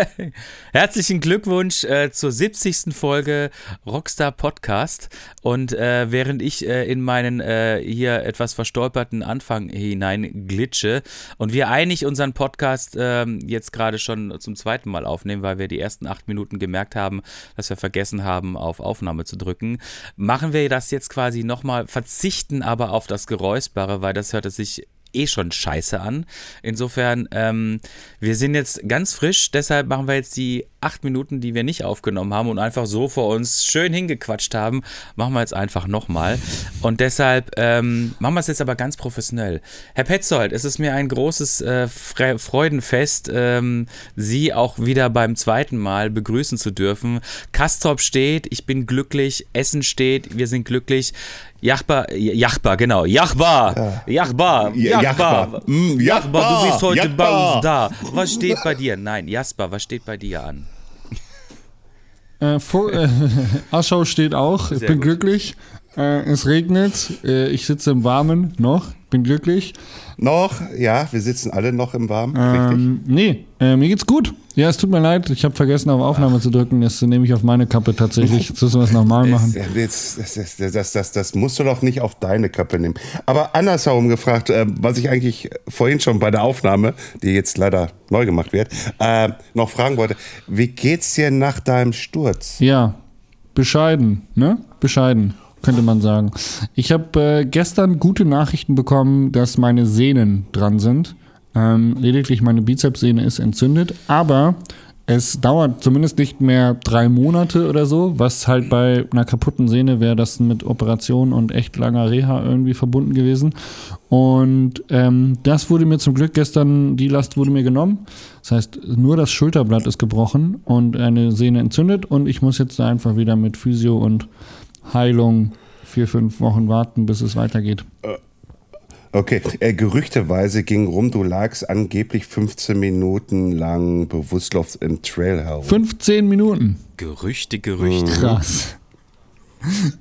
Herzlichen Glückwunsch äh, zur 70. Folge Rockstar Podcast. Und äh, während ich äh, in meinen äh, hier etwas verstolperten Anfang hinein glitsche und wir eigentlich unseren Podcast ähm, jetzt gerade schon zum zweiten Mal aufnehmen, weil wir die ersten acht Minuten gemerkt haben, dass wir vergessen haben, auf Aufnahme zu drücken, machen wir das jetzt quasi nochmal, verzichten aber auf das Geräuspare, weil das hört sich eh schon scheiße an. Insofern, ähm, wir sind jetzt ganz frisch, deshalb machen wir jetzt die acht Minuten, die wir nicht aufgenommen haben und einfach so vor uns schön hingequatscht haben, machen wir jetzt einfach nochmal. Und deshalb ähm, machen wir es jetzt aber ganz professionell. Herr Petzold, es ist mir ein großes äh, Freudenfest, ähm, Sie auch wieder beim zweiten Mal begrüßen zu dürfen. Kastrop steht, ich bin glücklich, Essen steht, wir sind glücklich. Jachbar, Jachbar, genau, Jachbar, Jachbar, Jachbar, Jachbar, du bist heute bei uns da. Was steht bei dir? Nein, Jasper, was steht bei dir an? Äh, vor, äh, Aschau steht auch. Ich bin gut. glücklich. Äh, es regnet. Äh, ich sitze im Warmen noch. Bin glücklich. Noch, ja, wir sitzen alle noch im Warmen. Ähm, nee, äh, mir geht's gut. Ja, es tut mir leid, ich habe vergessen, auf Aufnahme Ach. zu drücken. Das nehme ich auf meine Kappe tatsächlich. Jetzt müssen wir es nochmal machen. Das, das, das, das, das, musst du doch nicht auf deine Kappe nehmen. Aber andersherum gefragt, äh, was ich eigentlich vorhin schon bei der Aufnahme, die jetzt leider neu gemacht wird, äh, noch fragen wollte. Wie geht's dir nach deinem Sturz? Ja, bescheiden, ne? Bescheiden könnte man sagen. Ich habe äh, gestern gute Nachrichten bekommen, dass meine Sehnen dran sind. Ähm, lediglich meine Bizepssehne ist entzündet, aber es dauert zumindest nicht mehr drei Monate oder so, was halt bei einer kaputten Sehne wäre das mit Operation und echt langer Reha irgendwie verbunden gewesen. Und ähm, das wurde mir zum Glück gestern, die Last wurde mir genommen. Das heißt, nur das Schulterblatt ist gebrochen und eine Sehne entzündet und ich muss jetzt einfach wieder mit Physio und Heilung vier, fünf Wochen warten, bis es weitergeht. Äh, okay, äh, gerüchteweise ging rum, du lagst angeblich 15 Minuten lang bewusstlos im Trail herum. 15 Minuten? Gerüchte, Gerüchte. Krass.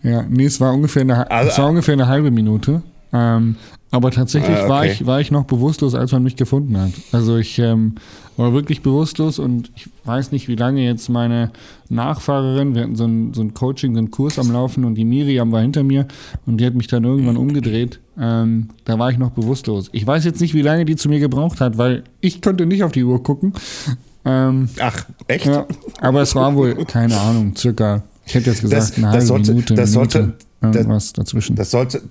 Ja, nee, es war ungefähr eine, also, es war ungefähr eine halbe Minute. Ähm, aber tatsächlich ah, okay. war, ich, war ich noch bewusstlos, als man mich gefunden hat. Also ich ähm, war wirklich bewusstlos und ich weiß nicht, wie lange jetzt meine Nachfahrerin, wir hatten so ein, so ein Coaching, so einen Kurs am Laufen und die Miriam war hinter mir und die hat mich dann irgendwann umgedreht. Ähm, da war ich noch bewusstlos. Ich weiß jetzt nicht, wie lange die zu mir gebraucht hat, weil ich konnte nicht auf die Uhr gucken. Ähm, Ach, echt? Ja, aber es war wohl, keine Ahnung, circa, ich hätte jetzt gesagt, das, eine halbe das sollte, Minute, das Minute, sollte, irgendwas dazwischen. Das sollte,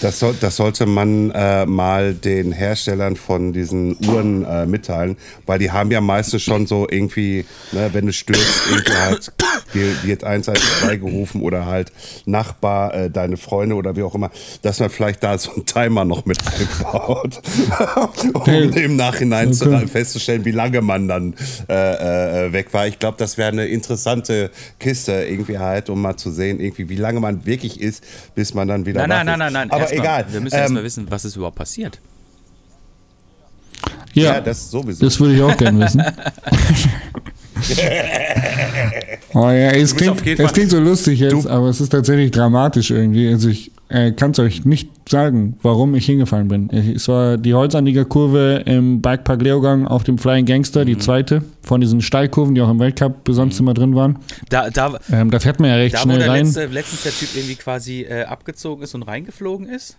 das, soll, das sollte man äh, mal den Herstellern von diesen Uhren äh, mitteilen, weil die haben ja meistens schon so irgendwie, ne, wenn du stürzt, irgendwie halt wird 112 gerufen oder halt Nachbar, äh, deine Freunde oder wie auch immer, dass man vielleicht da so einen Timer noch mit einbaut, um hey. im Nachhinein okay. zu, festzustellen, wie lange man dann äh, äh, weg war. Ich glaube, das wäre eine interessante Kiste irgendwie halt, um mal zu sehen, irgendwie, wie lange man wirklich ist, bis man dann wieder nein, nein, nein, nein, nein, Aber egal. Wir müssen ähm, erstmal wissen, was ist überhaupt passiert. Ja, ja, das sowieso. Das würde ich auch gerne wissen. oh ja, es klingt, es klingt so lustig jetzt, du. aber es ist tatsächlich dramatisch irgendwie. Also ich äh, kann es euch nicht sagen, warum ich hingefallen bin. Es war die Holzanliegerkurve im Bikepark Leogang auf dem Flying Gangster, mhm. die zweite von diesen Steilkurven, die auch im Weltcup sonst mhm. immer drin waren. Da, da, ähm, da fährt man ja recht da, schnell wo der rein. Letzte, letztens der Typ irgendwie quasi äh, abgezogen ist und reingeflogen ist?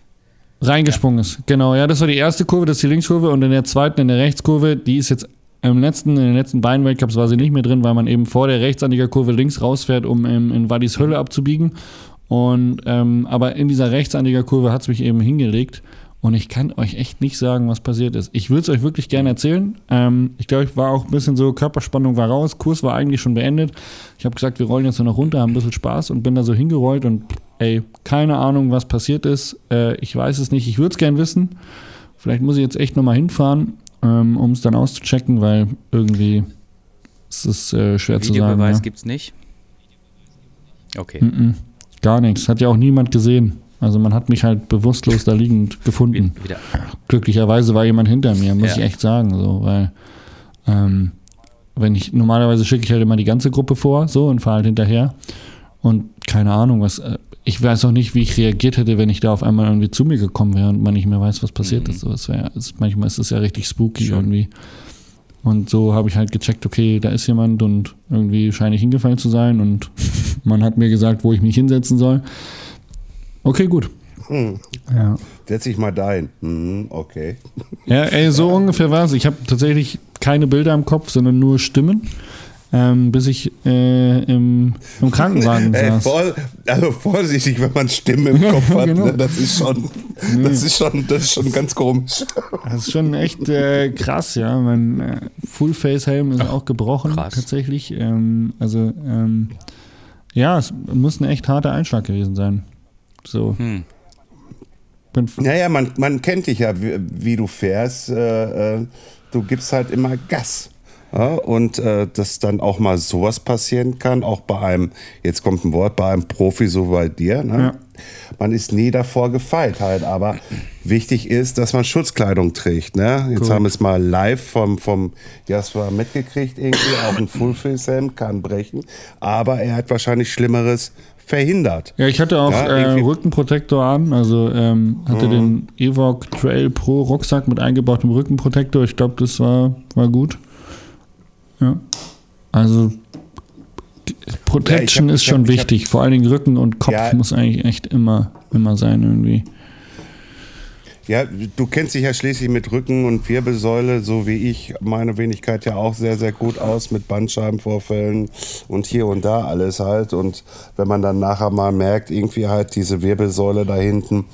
Reingesprungen ja. ist, genau. Ja, das war die erste Kurve, das ist die Linkskurve und in der zweiten, in der Rechtskurve, die ist jetzt im letzten, in den letzten beiden Weltcups war sie nicht mehr drin, weil man eben vor der Rechtsanliegerkurve links rausfährt, um in, in Wadis Hölle abzubiegen. Und ähm, aber in dieser Rechtsanliegerkurve hat es mich eben hingelegt. Und ich kann euch echt nicht sagen, was passiert ist. Ich würde es euch wirklich gerne erzählen. Ähm, ich glaube, ich war auch ein bisschen so, Körperspannung war raus, Kurs war eigentlich schon beendet. Ich habe gesagt, wir rollen jetzt nur noch runter, haben ein bisschen Spaß und bin da so hingerollt und ey, keine Ahnung, was passiert ist. Äh, ich weiß es nicht. Ich würde es gerne wissen. Vielleicht muss ich jetzt echt nochmal hinfahren ähm, um es dann auszuchecken, weil irgendwie ist es äh, schwer zu sagen. Videobeweis ja. gibt es nicht. Okay. Mhm. Gar nichts. Hat ja auch niemand gesehen. Also man hat mich halt bewusstlos da liegend gefunden. Wieder. Glücklicherweise war jemand hinter mir, muss Ja. ich echt sagen, so, weil ähm, wenn ich normalerweise schicke ich halt immer die ganze Gruppe vor, so und fahre halt hinterher und keine Ahnung, was äh, ich weiß auch nicht, wie ich reagiert hätte, wenn ich da auf einmal irgendwie zu mir gekommen wäre und man nicht mehr weiß, was passiert ist. So, das wär, ist, manchmal ist es ja richtig spooky Schön. irgendwie. Und so habe ich halt gecheckt, okay, da ist jemand und irgendwie scheine ich hingefallen zu sein und man hat mir gesagt, wo ich mich hinsetzen soll. Okay, gut. Ja. Setz dich mal dahin. Mhm, okay. Ja, ey, so ungefähr war es. Ich habe tatsächlich keine Bilder im Kopf, sondern nur Stimmen, ähm, bis ich äh, im, im Krankenwagen Ey, saß. voll, also vorsichtig, wenn man Stimmen im Kopf hat. genau. Ne? Das ist schon, das ist schon, das ist schon ganz komisch. Das ist schon echt äh, krass, ja. Mein äh, Full-Face-Helm ist auch gebrochen, krass. tatsächlich. Ähm, also, ähm, ja, es muss ein echt harter Einschlag gewesen sein. So. Hm. Bin Naja, man, man kennt dich ja, wie, wie du fährst. Äh, äh, du gibst halt immer Gas. Ja, und äh, dass dann auch mal sowas passieren kann, auch bei einem, jetzt kommt ein Wort, bei einem Profi so bei dir. Ne? Ja. Man ist nie davor gefeit halt, aber wichtig ist, dass man Schutzkleidung trägt. Ne? Jetzt Gut. haben wir es mal live vom, vom Jasper mitgekriegt, irgendwie auch ein Fullface-Helm kann brechen, aber er hat wahrscheinlich Schlimmeres verhindert. Ja, ich hatte auch Ja, äh, Rückenprotektor an, also ähm, hatte den Evoque Trail Pro Rucksack mit eingebautem Rückenprotektor. Ich glaube, das war, war gut. Ja. Also Protection Ja, hab- ist schon hab- ich hab- wichtig. Vor allen Dingen Rücken und Kopf Ja. muss eigentlich echt immer, immer sein irgendwie. Ja, du kennst dich ja schließlich mit Rücken und Wirbelsäule, so wie ich, meine Wenigkeit ja auch sehr, sehr gut aus mit Bandscheibenvorfällen und hier und da alles halt. Und wenn man dann nachher mal merkt, irgendwie halt diese Wirbelsäule da hinten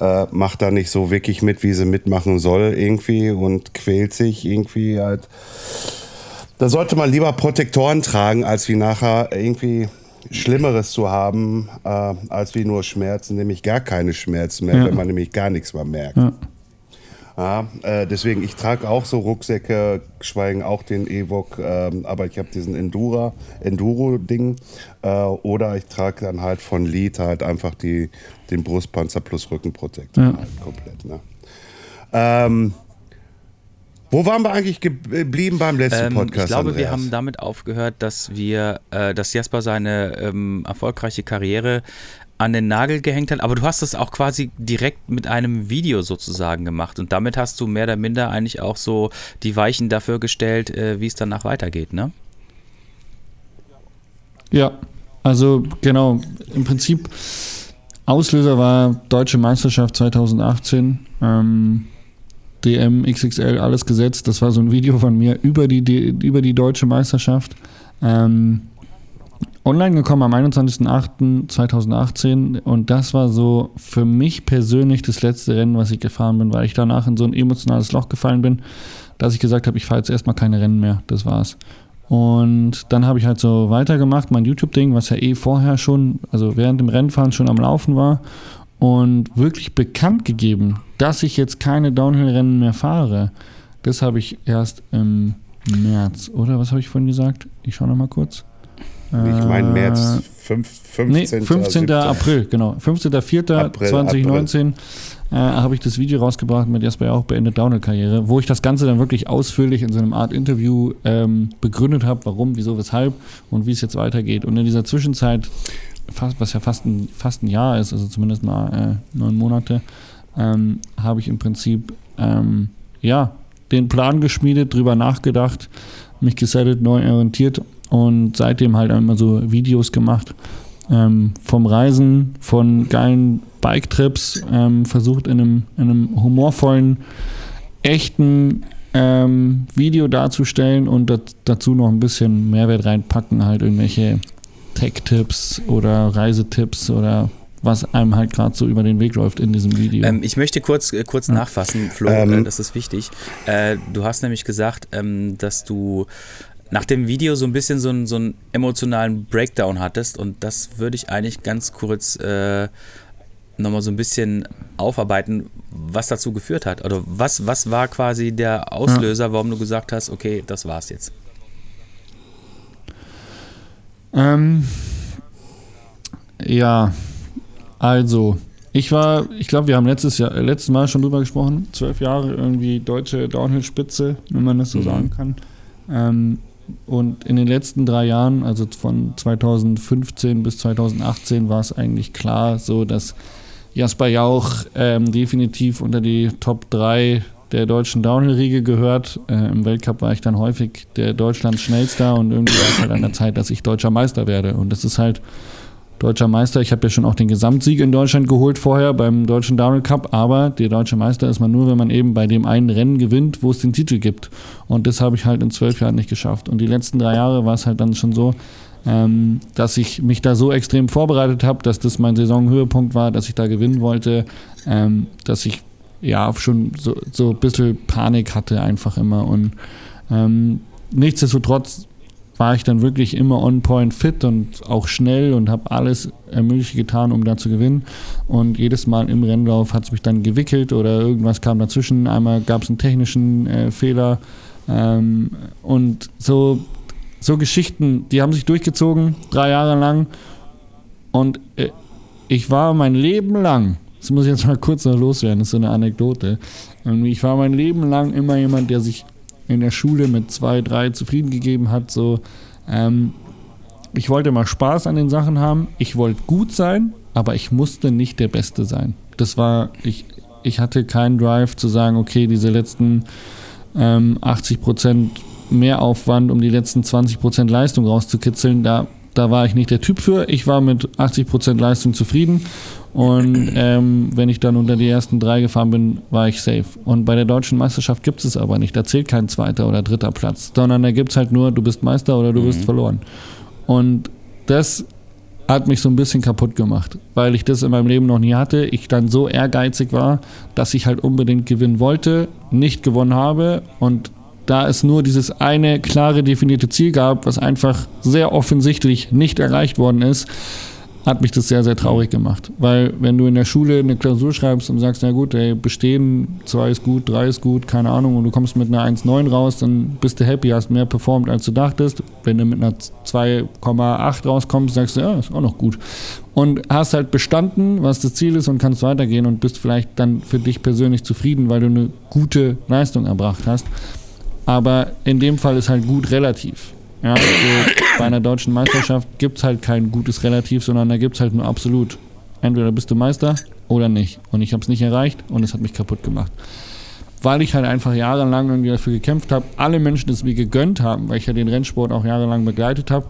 äh, macht da nicht so wirklich mit, wie sie mitmachen soll irgendwie und quält sich irgendwie halt. Da sollte man lieber Protektoren tragen, als wie nachher irgendwie Schlimmeres zu haben, äh, als wie nur Schmerzen, nämlich gar keine Schmerzen mehr, Ja. wenn man nämlich gar nichts mehr merkt. Ja. Ja, äh, deswegen, ich trage auch so Rucksäcke, schweigen auch den Evoque, ähm, aber ich habe diesen Endura, Enduro-Ding. Äh, oder ich trage dann halt von Lead halt einfach die, den Brustpanzer plus Rückenprotektor Ja. halt komplett. Ne? Ähm, wo waren wir eigentlich geblieben beim letzten Ähm, Podcast? ich glaube, wir Andreas? haben damit aufgehört, dass wir, äh, dass Jasper seine ähm, erfolgreiche Karriere an den Nagel gehängt hat, aber du hast es auch quasi direkt mit einem Video sozusagen gemacht und damit hast du mehr oder minder eigentlich auch so die Weichen dafür gestellt, äh, wie es danach weitergeht, ne? Ja, also genau, im Prinzip Auslöser war Deutsche Meisterschaft 2018. Ähm, DM, XXL, alles gesetzt. Das war so ein Video von mir über die, die über die Deutsche Meisterschaft. Ähm, online gekommen am 21.08.2018 und das war so für mich persönlich das letzte Rennen, was ich gefahren bin, weil ich danach in so ein emotionales Loch gefallen bin, dass ich gesagt habe, ich fahre jetzt erstmal keine Rennen mehr. Das war's. Und dann habe ich halt so weitergemacht, mein YouTube-Ding, was ja eh vorher schon, also während dem Rennfahren schon am Laufen war und wirklich bekannt gegeben, dass ich jetzt keine Downhill-Rennen mehr fahre. Das habe ich erst im März, oder? Was habe ich vorhin gesagt? Ich schaue nochmal kurz. Ich meine März Äh, 5, Nee, 15. 15. 17.. April, genau. 15.04.2019 April, 2019 äh, habe ich das Video rausgebracht mit Jasper auch beendet Downhill-Karriere, wo ich das Ganze dann wirklich ausführlich in so einem Art Interview ähm, begründet habe, warum, wieso, weshalb und wie es jetzt weitergeht. Und in dieser Zwischenzeit, fast, was ja fast ein, fast ein Jahr ist, also zumindest mal äh, neun Monate, ähm, habe ich im Prinzip ähm, ja, den Plan geschmiedet, drüber nachgedacht, mich gesettelt, neu orientiert und seitdem halt immer so Videos gemacht. Ähm, vom Reisen, von geilen Bike-Trips, ähm, versucht in einem, in einem humorvollen, echten ähm, Video darzustellen und dazu noch ein bisschen Mehrwert reinpacken, halt irgendwelche Tech-Tipps oder Reisetipps oder was einem halt gerade so über den Weg läuft in diesem Video. Ähm, ich möchte kurz, äh, kurz nachfassen, Flo, Ähm. äh, das ist wichtig. Äh, du hast nämlich gesagt, ähm, dass du nach dem Video so ein bisschen so einen, so einen emotionalen Breakdown hattest und das würde ich eigentlich ganz kurz äh, nochmal so ein bisschen aufarbeiten, was dazu geführt hat. Oder was, was war quasi der Auslöser, warum du gesagt hast, okay, das war's jetzt. Ähm, ja, also, ich war, ich glaube, wir haben letztes Jahr, äh, letztes Mal schon drüber gesprochen, zwölf Jahre irgendwie deutsche Downhill-Spitze, wenn man das so Mhm. sagen kann. Ähm, und in den letzten drei Jahren, also von 2015 bis 2018, war es eigentlich klar so, dass Jasper Jauch ähm, definitiv unter die Top 3 der deutschen Downhill-Riege gehört. Äh, Im Weltcup war ich dann häufig der Deutschlands schnellster und irgendwie war es halt an der Zeit, dass ich deutscher Meister werde. Und das ist halt deutscher Meister. Ich habe ja schon auch den Gesamtsieg in Deutschland geholt vorher beim deutschen Downhill Cup, aber der deutsche Meister ist man nur, wenn man eben bei dem einen Rennen gewinnt, wo es den Titel gibt. Und das habe ich halt in zwölf Jahren nicht geschafft. Und die letzten drei Jahre war es halt dann schon so, ähm, dass ich mich da so extrem vorbereitet habe, dass das mein Saisonhöhepunkt war, dass ich da gewinnen wollte, ähm, dass ich ja schon so, so ein bisschen Panik hatte einfach immer. Und ähm, nichtsdestotrotz war ich dann wirklich immer on point fit und auch schnell und habe alles Mögliche getan, um da zu gewinnen. Und jedes Mal im Rennlauf hat es mich dann gewickelt oder irgendwas kam dazwischen. Einmal gab es einen technischen äh, Fehler. Ähm, und so, so Geschichten, die haben sich durchgezogen, drei Jahre lang. Und äh, ich war mein Leben lang, das muss ich jetzt mal kurz noch loswerden, das ist so eine Anekdote. Ähm, Ich war mein Leben lang immer jemand, der sich in der Schule mit zwei, drei zufrieden gegeben hat. So, ähm, ich wollte mal Spaß an den Sachen haben. Ich wollte gut sein, aber ich musste nicht der Beste sein. Das war, ich, ich hatte keinen Drive zu sagen, okay, diese letzten ähm, 80 Prozent Mehraufwand, um die letzten 20 Prozent Leistung rauszukitzeln, da, da war ich nicht der Typ für. Ich war mit 80 Prozent Leistung zufrieden und ähm, wenn ich dann unter die ersten drei gefahren bin, war ich safe. Und bei der deutschen Meisterschaft gibt es aber nicht. Da zählt kein zweiter oder dritter Platz, sondern da gibt es halt nur, du bist Meister oder du bist verloren. Und das hat mich so ein bisschen kaputt gemacht, weil ich das in meinem Leben noch nie hatte. Ich dann so ehrgeizig war, dass ich halt unbedingt gewinnen wollte, nicht gewonnen habe und da es nur dieses eine klare definierte Ziel gab, was einfach sehr offensichtlich nicht erreicht worden ist, hat mich das sehr, sehr traurig gemacht. Weil wenn du in der Schule eine Klausur schreibst und sagst, na gut, ey, bestehen, zwei ist gut, drei ist gut, keine Ahnung, und du kommst mit einer 1,9 raus, dann bist du happy, hast mehr performt, als du dachtest. Wenn du mit einer 2,8 rauskommst, sagst du, ja, ist auch noch gut. Und hast halt bestanden, was das Ziel ist und kannst weitergehen und bist vielleicht dann für dich persönlich zufrieden, weil du eine gute Leistung erbracht hast. Aber in dem Fall ist halt gut relativ. Ja, also bei einer deutschen Meisterschaft gibt es halt kein gutes Relativ, sondern da gibt es halt nur absolut. Entweder bist du Meister oder nicht. Und ich habe es nicht erreicht und es hat mich kaputt gemacht. Weil ich halt einfach jahrelang irgendwie dafür gekämpft habe, alle Menschen es mir gegönnt haben, weil ich ja den Rennsport auch jahrelang begleitet habe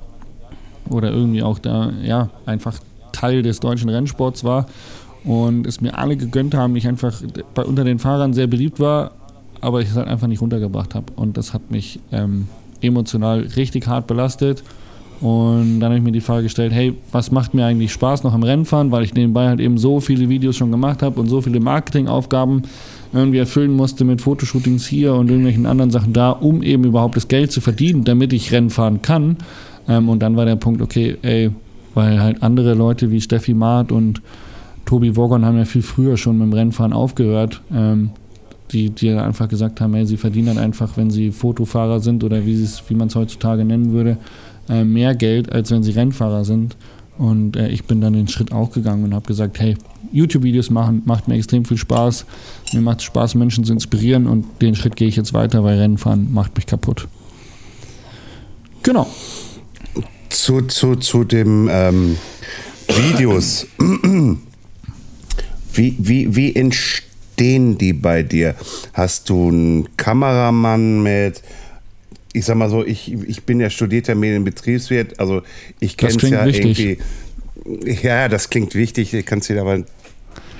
oder irgendwie auch da, ja, einfach Teil des deutschen Rennsports war und es mir alle gegönnt haben, ich einfach bei, unter den Fahrern sehr beliebt war, aber ich es halt einfach nicht runtergebracht habe. Und das hat mich ähm, emotional richtig hart belastet. Und dann habe ich mir die Frage gestellt, hey, was macht mir eigentlich Spaß noch am Rennfahren, weil ich nebenbei halt eben so viele Videos schon gemacht habe und so viele Marketingaufgaben irgendwie erfüllen musste mit Fotoshootings hier und irgendwelchen anderen Sachen da, um eben überhaupt das Geld zu verdienen, damit ich Rennen fahren kann. Ähm, und dann war der Punkt, okay, ey, weil halt andere Leute wie Steffi Maat und Tobi Wogon haben ja viel früher schon mit dem Rennfahren aufgehört. Ähm, die, die einfach gesagt haben, hey, sie verdienen dann einfach, wenn sie Fotofahrer sind oder wie, wie man es heutzutage nennen würde, äh, mehr Geld, als wenn sie Rennfahrer sind. Und äh, ich bin dann den Schritt auch gegangen und habe gesagt, hey, YouTube-Videos machen macht mir extrem viel Spaß. Mir macht es Spaß, Menschen zu inspirieren und den Schritt gehe ich jetzt weiter, weil Rennfahren macht mich kaputt. Genau. Zu, zu, zu dem ähm, Videos. wie, wie, wie entstehen die bei dir? Hast du einen Kameramann mit? Ich sag mal so, ich, ich bin ja studierter Medienbetriebswirt, also ich kenne es ja wichtig. irgendwie. Ja, das klingt wichtig, ich kann es dir aber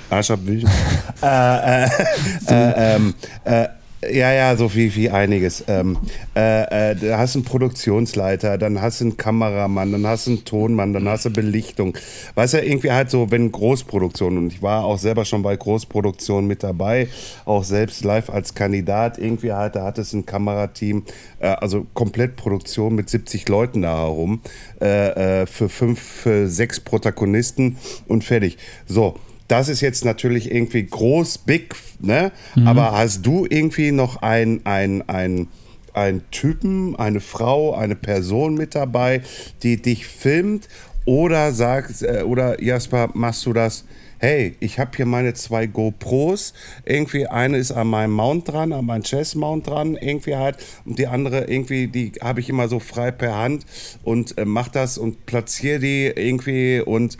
Arsch abwischen. äh, äh, äh, ähm, äh, ja, ja, so wie, wie einiges. Ähm, äh, äh, da hast du einen Produktionsleiter, dann hast du einen Kameramann, dann hast du einen Tonmann, dann hast du Belichtung. Weißt du, irgendwie halt so, wenn Großproduktion, und ich war auch selber schon bei Großproduktionen mit dabei, auch selbst live als Kandidat, irgendwie halt, da hattest du ein Kamerateam, äh, also komplett Produktion mit 70 Leuten da herum, äh, äh, für fünf, für sechs Protagonisten und fertig. So das ist jetzt natürlich irgendwie groß, big, ne? Aber hast du irgendwie noch ein, ein, ein, ein Typen, eine Frau, eine Person mit dabei, die dich filmt? Oder sagst, äh, oder Jasper, machst du das? Hey, ich habe hier meine zwei GoPros. Irgendwie eine ist an meinem Mount dran, an meinem Chess-Mount dran, irgendwie halt. Und die andere irgendwie, die habe ich immer so frei per Hand und äh, mach das und platziere die irgendwie. Und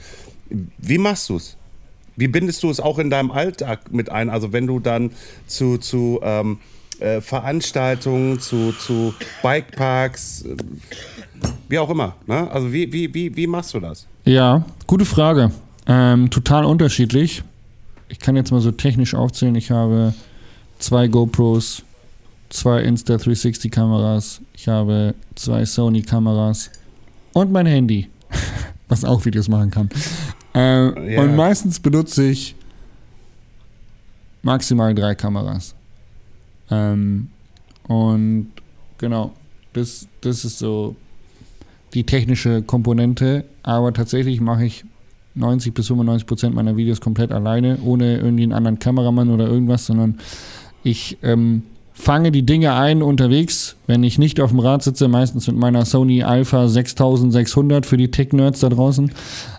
wie machst du es? Wie bindest du es auch in deinem Alltag mit ein? Also wenn du dann zu, zu ähm, äh, Veranstaltungen, zu, zu Bikeparks, äh, wie auch immer. Ne? Also wie, wie, wie, wie machst du das? Ja, gute Frage. Ähm, total unterschiedlich. Ich kann jetzt mal so technisch aufzählen. Ich habe zwei GoPros, zwei Insta360 Kameras, ich habe zwei Sony Kameras und mein Handy, was auch Videos machen kann. Äh, Ja. Und meistens benutze ich maximal drei Kameras. Ähm, und genau, das, das ist so die technische Komponente, aber tatsächlich mache ich 90 bis 95 Prozent meiner Videos komplett alleine, ohne irgendwie einen anderen Kameramann oder irgendwas, sondern ich ähm, fange die Dinge ein unterwegs, wenn ich nicht auf dem Rad sitze, meistens mit meiner Sony Alpha 6600 für die Tech-Nerds da draußen,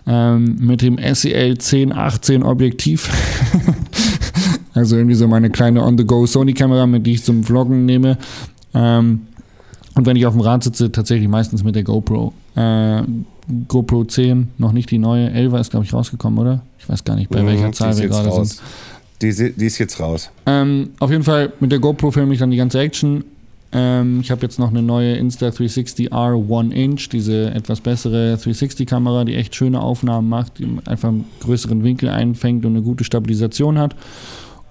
ähm, mit dem SEL 1018 Objektiv. also irgendwie so meine kleine On-the-Go Sony-Kamera, mit die ich zum Vloggen nehme. Ähm, und wenn ich auf dem Rad sitze, tatsächlich meistens mit der GoPro. Äh, GoPro 10, noch nicht die neue. 11 ist, glaube ich, rausgekommen, oder? Ich weiß gar nicht, bei Mhm, welcher Zahl wir gerade raus. sind. Die, die ist jetzt raus. Ähm, auf jeden Fall mit der GoPro filme ich dann die ganze Action. Ähm, ich habe jetzt noch eine neue Insta360 R 1 Inch, diese etwas bessere 360-Kamera, die echt schöne Aufnahmen macht, die einfach einen größeren Winkel einfängt und eine gute Stabilisation hat.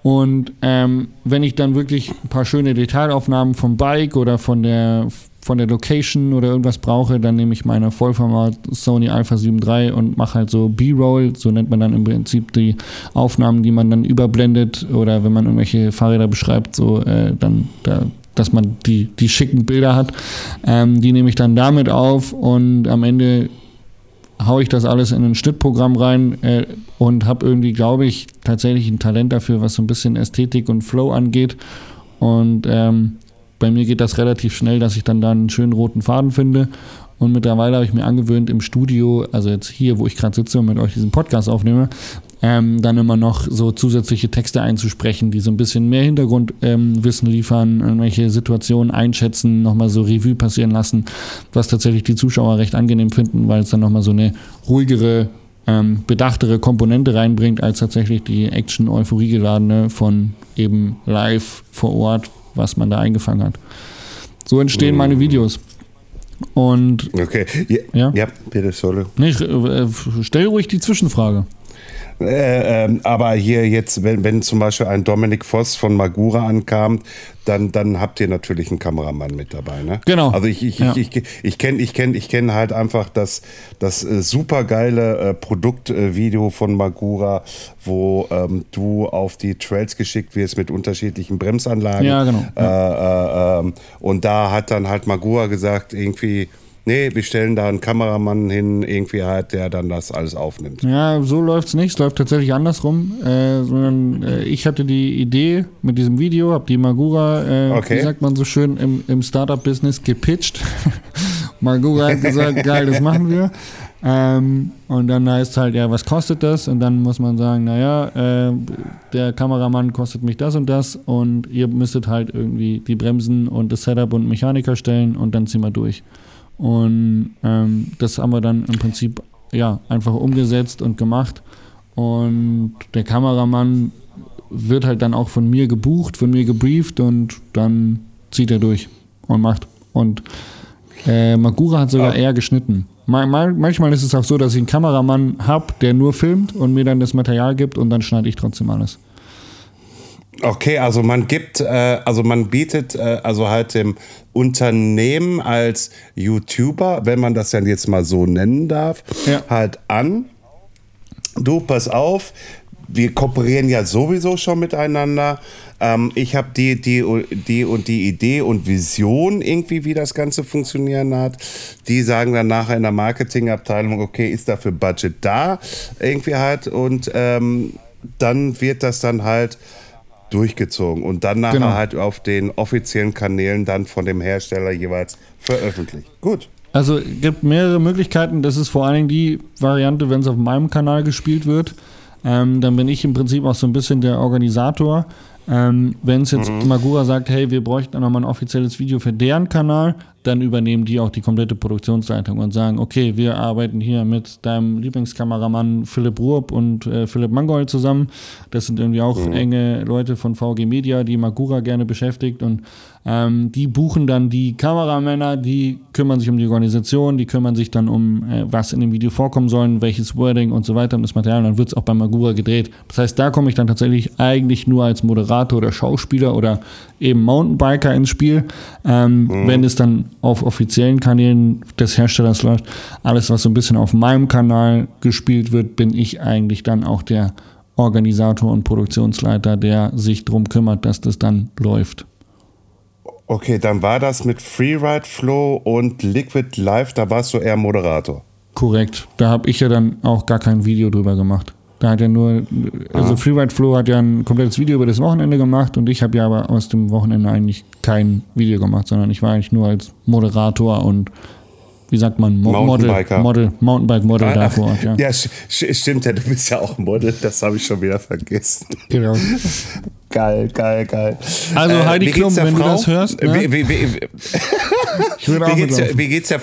Und ähm, wenn ich dann wirklich ein paar schöne Detailaufnahmen vom Bike oder von der, von der Location oder irgendwas brauche, dann nehme ich meine Vollformat Sony Alpha 7 III und mache halt so B-Roll, so nennt man dann im Prinzip die Aufnahmen, die man dann überblendet oder wenn man irgendwelche Fahrräder beschreibt, so äh, dann da, dass man die, die schicken Bilder hat. Ähm, die nehme ich dann damit auf und am Ende haue ich das alles in ein Schnittprogramm rein äh, und habe irgendwie, glaube ich, tatsächlich ein Talent dafür, was so ein bisschen Ästhetik und Flow angeht. Und ähm, bei mir geht das relativ schnell, dass ich dann da einen schönen roten Faden finde. Und mittlerweile habe ich mir angewöhnt, im Studio, also jetzt hier, wo ich gerade sitze und mit euch diesen Podcast aufnehme, ähm, dann immer noch so zusätzliche Texte einzusprechen, die so ein bisschen mehr Hintergrundwissen ähm, liefern, irgendwelche Situationen einschätzen, nochmal so Revue passieren lassen, was tatsächlich die Zuschauer recht angenehm finden, weil es dann nochmal so eine ruhigere, ähm, bedachtere Komponente reinbringt, als tatsächlich die Action-Euphorie-geladene von eben live vor Ort, was man da eingefangen hat. So entstehen meine Videos. Und Okay. Ja, Ja? ja bitte, sorry. nee, äh, stell ruhig die Zwischenfrage. Äh, ähm, aber hier jetzt, wenn, wenn zum Beispiel ein Dominik Voss von Magura ankam, dann, dann habt ihr natürlich einen Kameramann mit dabei, ne? Genau. Also ich, ich, Ja. ich, ich, ich kenne ich kenn, ich kenn halt einfach das, das äh, supergeile äh, Produktvideo von Magura, wo ähm, du auf die Trails geschickt wirst mit unterschiedlichen Bremsanlagen. Ja, genau. Äh, äh, ähm, und da hat dann halt Magura gesagt, irgendwie, nee, wir stellen da einen Kameramann hin, irgendwie halt, der dann das alles aufnimmt. Ja, so läuft's nicht. Es läuft tatsächlich andersrum. Äh, sondern äh, ich hatte die Idee mit diesem Video, habe die Magura, äh, Okay. wie sagt man so schön, im, im Startup-Business gepitcht. Magura hat gesagt, geil, das machen wir. Ähm, und dann heißt halt, ja, was kostet das? Und dann muss man sagen, naja, äh, der Kameramann kostet mich das und das und ihr müsstet halt irgendwie die Bremsen und das Setup und Mechaniker stellen und dann ziehen wir durch. Und ähm, das haben wir dann im Prinzip ja, einfach umgesetzt und gemacht. Und der Kameramann wird halt dann auch von mir gebucht, von mir gebrieft und dann zieht er durch und macht. Und äh, Magura hat sogar Ah. eher geschnitten. Ma ma manchmal ist es auch so, dass ich einen Kameramann habe, der nur filmt und mir dann das Material gibt und dann schneide ich trotzdem alles. Okay, also man gibt, äh, also man bietet äh, also halt dem Unternehmen als YouTuber, wenn man das dann jetzt mal so nennen darf, Ja. halt an. Du, pass auf, wir kooperieren ja sowieso schon miteinander. Ähm, ich habe die, die, die und die Idee und Vision irgendwie, wie das Ganze funktionieren hat. Die sagen dann nachher in der Marketingabteilung, okay, ist dafür Budget da? Irgendwie halt. Und ähm, dann wird das dann halt durchgezogen und dann nachher Genau. halt auf den offiziellen Kanälen dann von dem Hersteller jeweils veröffentlicht. Gut. Also es gibt mehrere Möglichkeiten. Das ist vor allen Dingen die Variante, wenn es auf meinem Kanal gespielt wird. Ähm, dann bin ich im Prinzip auch so ein bisschen der Organisator. Ähm, wenn es jetzt Magura sagt, hey, wir bräuchten nochmal ein offizielles Video für deren Kanal, dann übernehmen die auch die komplette Produktionsleitung und sagen, okay, wir arbeiten hier mit deinem Lieblingskameramann Philipp Ruop und äh, Philipp Mangold zusammen. Das sind irgendwie auch enge Leute von VG Media, die Magura gerne beschäftigt und ähm, die buchen dann die Kameramänner, die kümmern sich um die Organisation, die kümmern sich dann um, äh, was in dem Video vorkommen soll, welches Wording und so weiter und das Material. Und dann wird es auch bei Magura gedreht. Das heißt, da komme ich dann tatsächlich eigentlich nur als Moderator oder Schauspieler oder eben Mountainbiker ins Spiel. Ähm, Wenn es dann auf offiziellen Kanälen des Herstellers läuft, alles, was so ein bisschen auf meinem Kanal gespielt wird, bin ich eigentlich dann auch der Organisator und Produktionsleiter, der sich darum kümmert, dass das dann läuft. Okay, dann war das mit Freeride Flow und Liquid Live, da warst du eher Moderator. Korrekt. Da habe ich ja dann auch gar kein Video drüber gemacht. Da hat er nur, also Freeride Flow hat ja ein komplettes Video über das Wochenende gemacht und ich habe ja aber aus dem Wochenende eigentlich kein Video gemacht, sondern ich war eigentlich nur als Moderator und wie sagt man, Mo Model, Mountainbiker. Model, Mountainbike-Model da vor Ort, ja. Ja, stimmt ja, du bist ja auch Model, das habe ich schon wieder vergessen. Genau. Geil, geil, geil. Also, Heidi wie geht's Klum, wenn du Frau? das hörst, ne? Wie, wie, wie, Ich würde auch wie, geht's wie, geht's der,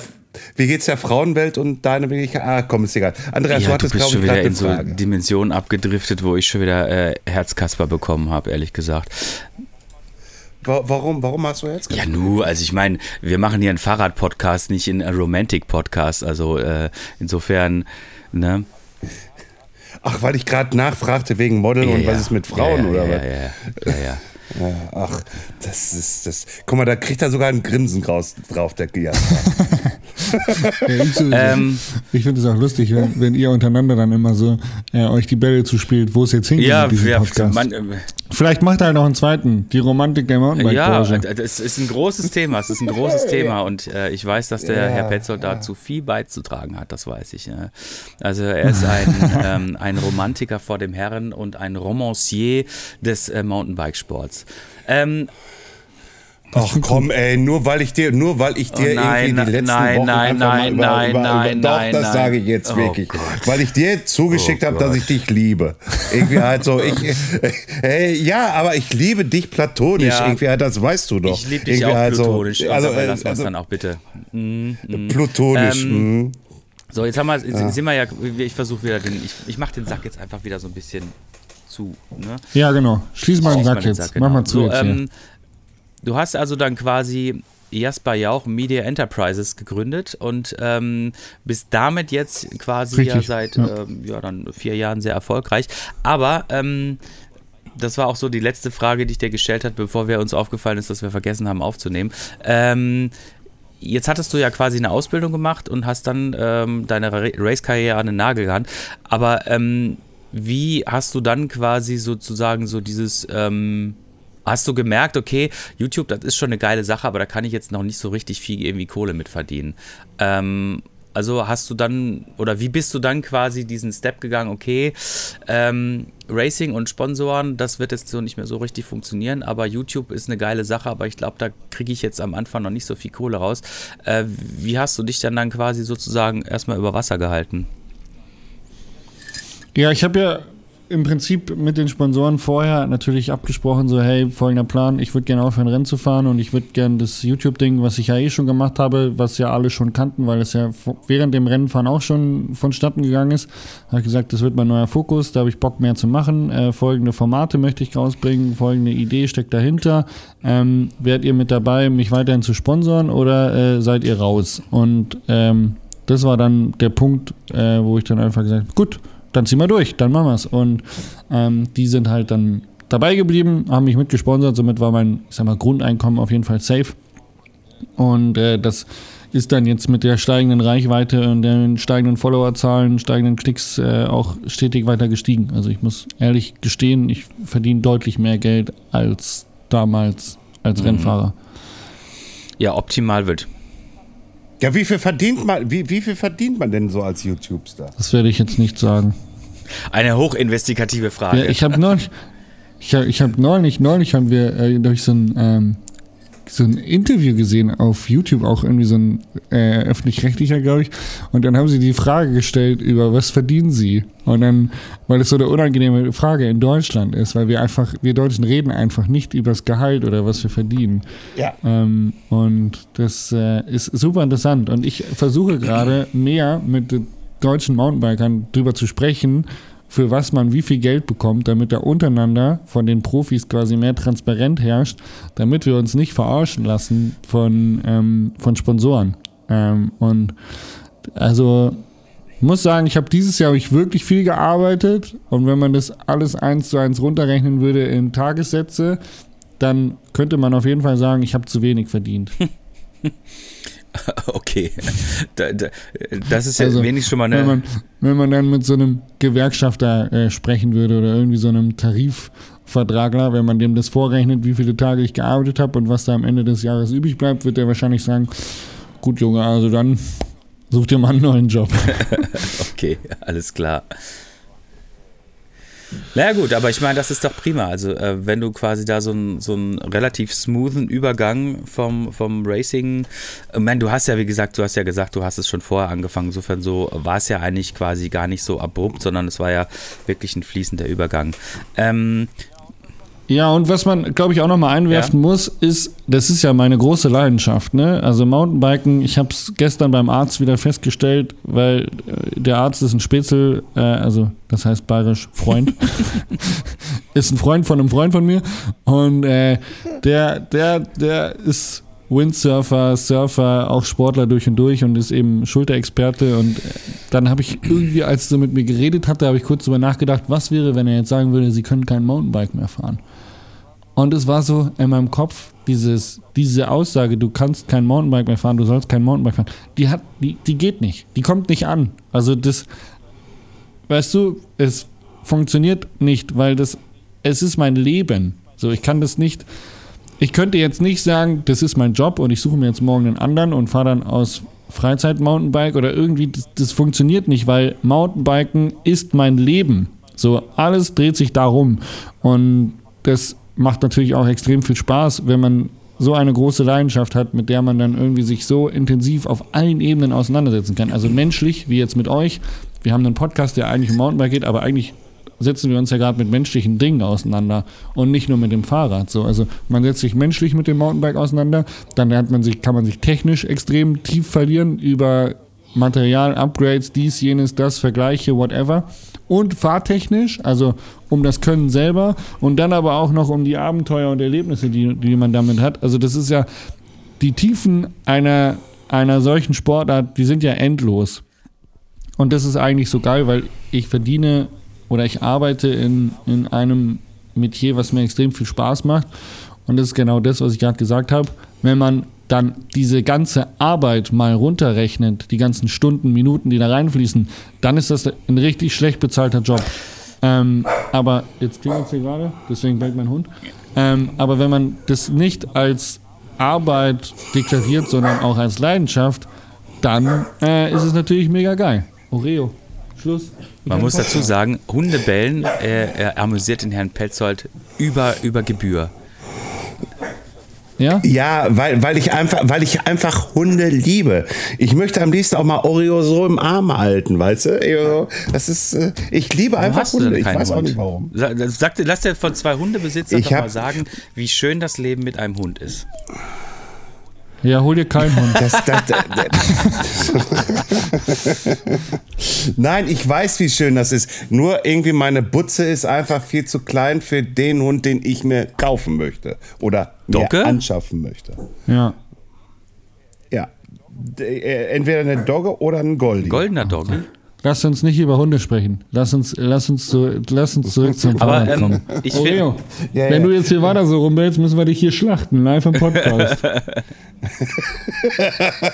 wie geht's der Frauenwelt und deine Wirklichkeit? Ah, komm, ist egal. Andreas, du Ja, du hattest, bist glaube schon ich, wieder in so. Dimensionen abgedriftet, wo ich schon wieder äh, Herzkasper bekommen habe, ehrlich gesagt. Wa- Warum, warum hast du jetzt Ja, nu, also ich meine, wir machen hier einen Fahrrad-Podcast, nicht einen Romantic-Podcast. Also äh, insofern, ne? Ach, weil ich gerade nachfragte wegen Model und Ja, was ja. ist mit Frauen ja, ja, oder ja, was? Ja, ja, ja, ja. Ja, ach, das ist das. Guck mal, da kriegt er sogar ein Grinsen raus, drauf, der Gias. Ja, ich Ähm, ich finde es auch lustig, wenn, wenn ihr untereinander dann immer so äh, euch die Bälle zuspielt, wo es jetzt hingeht Ja, ja Podcast. man, äh, Vielleicht macht er halt noch einen zweiten, die Romantik der ja, Mountainbike-Branche. es ist ein großes Thema. Es ist ein großes Thema und äh, ich weiß, dass der Herr Petzold dazu viel beizutragen hat. Das weiß ich. Ja. Also er ist ein, ähm, ein Romantiker vor dem Herren und ein Romancier des äh, Mountainbike-Sports. Ähm, Ach komm, ey, nur weil ich dir, nur weil ich dir Oh nein, irgendwie die letzten nein, Wochen nein, einfach mal nein, über, nein, über, nein, über, nein, doch, das nein. sage ich jetzt Oh wirklich, Gott. weil ich dir zugeschickt Oh habe, dass ich dich liebe. Irgendwie halt so, ich, äh, ja, aber ich liebe dich platonisch. Ja. Irgendwie halt, das weißt du doch. ich liebe dich Irgendwie auch halt so- plutonisch. also, aber äh, es also dann auch bitte. Mhm, mhm. plutonisch. Ähm, mhm. So, jetzt haben wir, jetzt sind wir ja, ich versuche wieder den, ich, ich mache den Sack jetzt einfach wieder so ein bisschen zu. Ne? Ja, genau. Schließ mal den Sack mal den jetzt. Sack, Mach genau. mal zu so, jetzt hier. Du hast also dann quasi Jasper Jauch Media Enterprises gegründet und ähm, bist damit jetzt quasi ja Richtig, seit ja. Ähm, ja, dann vier Jahren sehr erfolgreich. Aber ähm, das war auch so die letzte Frage, die ich dir gestellt habe, bevor wir uns aufgefallen ist, dass wir vergessen haben aufzunehmen. Ähm, jetzt hattest du ja quasi eine Ausbildung gemacht und hast dann ähm, deine Ra- Race-Karriere an den Nagel gehangen. Aber ähm, wie hast du dann quasi sozusagen so dieses, hast du gemerkt, okay, YouTube, das ist schon eine geile Sache, aber da kann ich jetzt noch nicht so richtig viel irgendwie Kohle mit verdienen. Ähm, also hast du dann, oder wie bist du dann quasi diesen Step gegangen, okay, ähm, Racing und Sponsoren, das wird jetzt so nicht mehr so richtig funktionieren, aber YouTube ist eine geile Sache, aber ich glaube, da kriege ich jetzt am Anfang noch nicht so viel Kohle raus. Äh, wie hast du dich dann dann quasi sozusagen erstmal über Wasser gehalten? Ja, ich habe ja im Prinzip mit den Sponsoren vorher natürlich abgesprochen, so hey, folgender Plan, ich würde gerne aufhören, Rennen zu fahren und ich würde gerne das YouTube-Ding, was ich ja eh schon gemacht habe, was ja alle schon kannten, weil es ja während dem Rennenfahren auch schon vonstatten gegangen ist, habe ich gesagt, das wird mein neuer Fokus, da habe ich Bock mehr zu machen, äh, folgende Formate möchte ich rausbringen, folgende Idee steckt dahinter, ähm, werdet ihr mit dabei, mich weiterhin zu sponsoren oder äh, seid ihr raus? Und ähm, das war dann der Punkt, äh, wo ich dann einfach gesagt habe, gut, dann ziehen wir durch, dann machen wir es. Und ähm, die sind halt dann dabei geblieben, haben mich mitgesponsert, somit war mein, ich sag mal, Grundeinkommen auf jeden Fall safe. Und äh, das ist dann jetzt mit der steigenden Reichweite und den steigenden Followerzahlen, steigenden Klicks äh, auch stetig weiter gestiegen. Also ich muss ehrlich gestehen, ich verdiene deutlich mehr Geld als damals als Rennfahrer. Ja, optimal wird. Ja, wie viel verdient man, wie, wie viel verdient man denn so als YouTube-Star? Das werde ich jetzt nicht sagen. Eine hochinvestigative Frage. Ja, ich habe neulich, ich habe ich hab neulich, neulich haben wir äh, durch so ein, ähm, so ein Interview gesehen auf YouTube, auch irgendwie so ein äh, öffentlich-rechtlicher, glaube ich. Und dann haben sie die Frage gestellt über, was verdienen sie? Und dann, weil es so eine unangenehme Frage in Deutschland ist, weil wir einfach, wir Deutschen reden einfach nicht über das Gehalt oder was wir verdienen. Ja. Ähm, und das äh, ist super interessant. Und ich versuche gerade mehr mit den deutschen Mountainbikern drüber zu sprechen, für was man wie viel Geld bekommt, damit da untereinander von den Profis quasi mehr transparent herrscht, damit wir uns nicht verarschen lassen von, ähm, von Sponsoren. Ähm, und also muss sagen, ich habe dieses Jahr hab ich wirklich viel gearbeitet und wenn man das alles eins zu eins runterrechnen würde in Tagessätze, dann könnte man auf jeden Fall sagen, ich habe zu wenig verdient. Okay. Da, da, das ist ja Also, wenigstens schon mal Wenn eine. man, wenn man dann mit so einem Gewerkschafter äh, sprechen würde oder irgendwie so einem Tarifvertragler, wenn man dem das vorrechnet, wie viele Tage ich gearbeitet habe und was da am Ende des Jahres übrig bleibt, wird er wahrscheinlich sagen, gut Junge, also dann such dir mal einen neuen Job. Okay, alles klar. Na ja, gut, aber ich meine, das ist doch prima. Also, äh, wenn du quasi da so einen so einen relativ smoothen Übergang vom, vom Racing, ich meine, du hast ja, wie gesagt, du hast ja gesagt, du hast es schon vorher angefangen. Insofern so war es ja eigentlich quasi gar nicht so abrupt, sondern es war ja wirklich ein fließender Übergang. Ähm, Ja, und was man, glaube ich, auch nochmal einwerfen muss, ist, das ist ja meine große Leidenschaft. Ne? Also Mountainbiken, ich habe es gestern beim Arzt wieder festgestellt, weil äh, der Arzt ist ein Spätzle, äh, also das heißt bayerisch Freund, ist ein Freund von einem Freund von mir und äh, der, der, der ist Windsurfer, Surfer, auch Sportler durch und durch und ist eben Schulterexperte und dann habe ich irgendwie, als er so mit mir geredet hatte, habe ich kurz darüber nachgedacht, was wäre, wenn er jetzt sagen würde, sie können kein Mountainbike mehr fahren. Und es war so in meinem Kopf, dieses, diese Aussage, du kannst kein Mountainbike mehr fahren, du sollst kein Mountainbike fahren, die hat, die, die geht nicht. Die kommt nicht an. Also das, weißt du, es funktioniert nicht, weil das, es ist mein Leben. So, ich kann das nicht, ich könnte jetzt nicht sagen, das ist mein Job und ich suche mir jetzt morgen einen anderen und fahre dann aus Freizeit-Mountainbike oder irgendwie, das, das funktioniert nicht, weil Mountainbiken ist mein Leben. So, alles dreht sich darum. Und das macht natürlich auch extrem viel Spaß, wenn man so eine große Leidenschaft hat, mit der man dann irgendwie sich so intensiv auf allen Ebenen auseinandersetzen kann. Also menschlich, wie jetzt mit euch. Wir haben einen Podcast, der eigentlich um Mountainbike geht, aber eigentlich setzen wir uns ja gerade mit menschlichen Dingen auseinander und nicht nur mit dem Fahrrad. So, also man setzt sich menschlich mit dem Mountainbike auseinander, dann lernt man sich, kann man sich technisch extrem tief verlieren über Material, Upgrades, dies, jenes, das, Vergleiche, whatever. Und fahrtechnisch, also um das Können selber und dann aber auch noch um die Abenteuer und Erlebnisse, die, die man damit hat. Also das ist ja die Tiefen einer, einer solchen Sportart, die sind ja endlos. Und das ist eigentlich so geil, weil ich verdiene oder ich arbeite in, in einem Metier, was mir extrem viel Spaß macht. Und das ist genau das, was ich gerade gesagt habe. Wenn man dann diese ganze Arbeit mal runterrechnet, die ganzen Stunden, Minuten, die da reinfließen, dann ist das ein richtig schlecht bezahlter Job. Ähm, aber jetzt klingelt es hier gerade, deswegen bellt mein Hund. Ähm, aber wenn man das nicht als Arbeit deklariert, sondern auch als Leidenschaft, dann äh, ist es natürlich mega geil. Oreo. Schluss. man muss dazu sagen, Hunde bellen äh, er amüsiert den Herrn Petzold über, über Gebühr. Ja? Ja, weil, weil, ich einfach, weil ich einfach Hunde liebe. Ich möchte am liebsten auch mal Oreo so im Arm halten, weißt du? Das ist, äh, ich liebe Warum einfach Hunde. Ich weiß auch Hund? nicht warum. Sa- Sag, lass dir von zwei Hundebesitzern Ich doch mal sagen, wie schön das Leben mit einem Hund ist. Ja, hol dir keinen Hund. Das, das, das, Nein, ich weiß, wie schön das ist. Nur irgendwie meine Butze ist einfach viel zu klein für den Hund, den ich mir kaufen möchte oder Dogge? mir anschaffen möchte. Ja. Ja. Äh, Entweder eine Dogge oder ein Goldie. Goldener Doggy. Lass uns nicht über Hunde sprechen. Lass uns, lass uns, zu, lass uns zurück zum Aber Fahrrad kommen. ähm, ich Oreo, finde, Ja, wenn ja. du jetzt hier weiter so rumbellst, müssen wir dich hier schlachten, live im Podcast.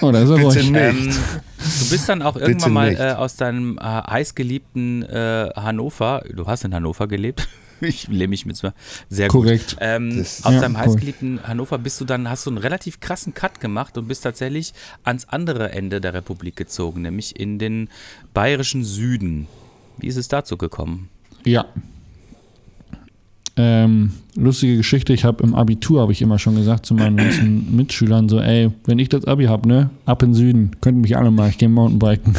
oh, da ist er ruhig. nicht. ähm, du bist dann auch irgendwann mal äh, aus deinem äh, heißgeliebten äh, Hannover, du hast in Hannover gelebt, ich lehne mich mit sehr Korrekt. gut. Ähm, Das- aus Ja, deinem heißgeliebten Hannover bist du dann, hast du einen relativ krassen Cut gemacht und bist tatsächlich ans andere Ende der Republik gezogen, nämlich in den bayerischen Süden. Wie ist es dazu gekommen? Ja. ähm, lustige Geschichte. Ich habe im Abitur, habe ich immer schon gesagt zu meinen ganzen Mitschülern so, ey, wenn ich das Abi habe, ne, ab in Süden, könnt mich alle mal, ich gehe Mountainbiken.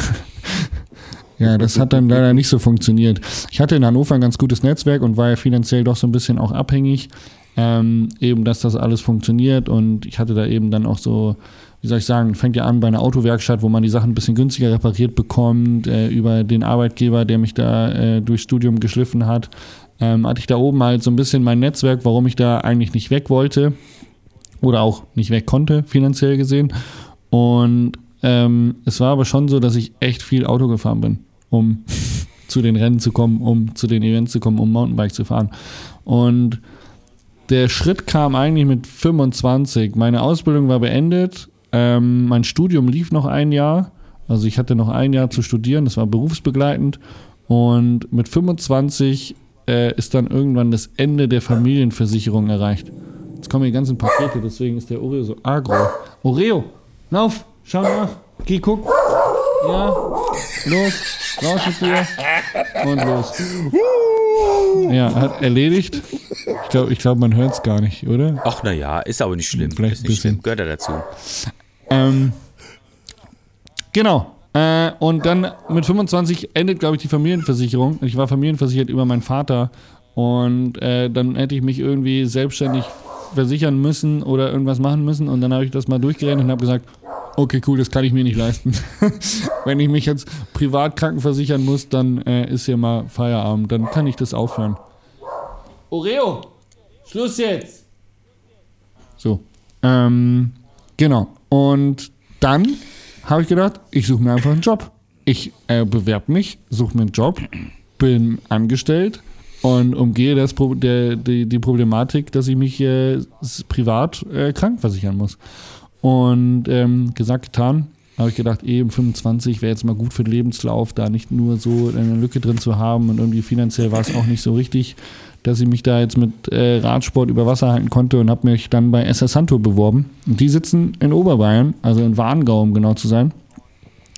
Ja, das hat dann leider nicht so funktioniert. Ich hatte in Hannover ein ganz gutes Netzwerk und war ja finanziell doch so ein bisschen auch abhängig, ähm, eben, dass das alles funktioniert und ich hatte da eben dann auch so wie soll ich sagen, fängt ja an bei einer Autowerkstatt, wo man die Sachen ein bisschen günstiger repariert bekommt, äh, über den Arbeitgeber, der mich da äh, durchs Studium geschliffen hat. Ähm, hatte ich da oben halt so ein bisschen mein Netzwerk, warum ich da eigentlich nicht weg wollte oder auch nicht weg konnte, finanziell gesehen. Und ähm, es war aber schon so, dass ich echt viel Auto gefahren bin, um zu den Rennen zu kommen, um zu den Events zu kommen, um Mountainbike zu fahren. Und der Schritt kam eigentlich mit 25. Meine Ausbildung war beendet ähm, mein Studium lief noch ein Jahr. Also ich hatte noch ein Jahr zu studieren, das war berufsbegleitend. Und mit 25 äh, ist dann irgendwann das Ende der Familienversicherung erreicht. Jetzt kommen die ganzen Pakete, deswegen ist der Oreo so agro. Oreo, lauf, schau nach, geh guck. Ja, los, raus mit dir und los. Ja, hat erledigt. Ich glaube, ich glaub, man hört es gar nicht, oder? Ach, naja, ist aber nicht schlimm. Vielleicht ein bisschen. schlimm. Gehört ja dazu. Ähm, genau. Äh, und dann mit 25 endet, glaube ich, die Familienversicherung. Ich war familienversichert über meinen Vater. Und äh, dann hätte ich mich irgendwie selbstständig versichern müssen oder irgendwas machen müssen. Und dann habe ich das mal durchgerechnet und habe gesagt, okay, cool, das kann ich mir nicht leisten. Wenn ich mich jetzt privat krankenversichern muss, dann äh, ist hier mal Feierabend. Dann kann ich das aufhören. Oreo, Schluss jetzt. So. Ähm, genau. Und dann habe ich gedacht, ich suche mir einfach einen Job. Ich äh, bewerbe mich, suche mir einen Job, bin angestellt und umgehe das, Pro- der, die, die Problematik, dass ich mich äh, privat äh, krankenversichern muss. Und ähm, gesagt, getan, habe ich gedacht, eben 25 wäre jetzt mal gut für den Lebenslauf, da nicht nur so eine Lücke drin zu haben und irgendwie finanziell war es auch nicht so richtig, dass ich mich da jetzt mit äh, Radsport über Wasser halten konnte und habe mich dann bei SS Santo beworben. Und die sitzen in Oberbayern, also in Warngau, um genau zu sein,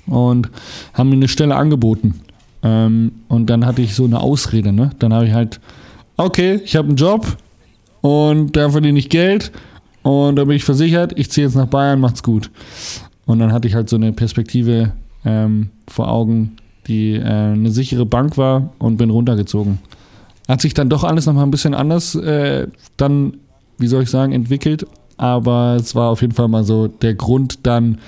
und haben mir eine Stelle angeboten. Ähm, und dann hatte ich so eine Ausrede, ne? Dann habe ich halt, okay, ich habe einen Job und da verdiene ich Geld und da bin ich versichert, ich ziehe jetzt nach Bayern, macht's gut. Und dann hatte ich halt so eine Perspektive ähm, vor Augen, die äh, eine sichere Bank war und bin runtergezogen. Hat sich dann doch alles nochmal ein bisschen anders äh, dann, wie soll ich sagen, entwickelt. Aber es war auf jeden Fall mal so der Grund, dann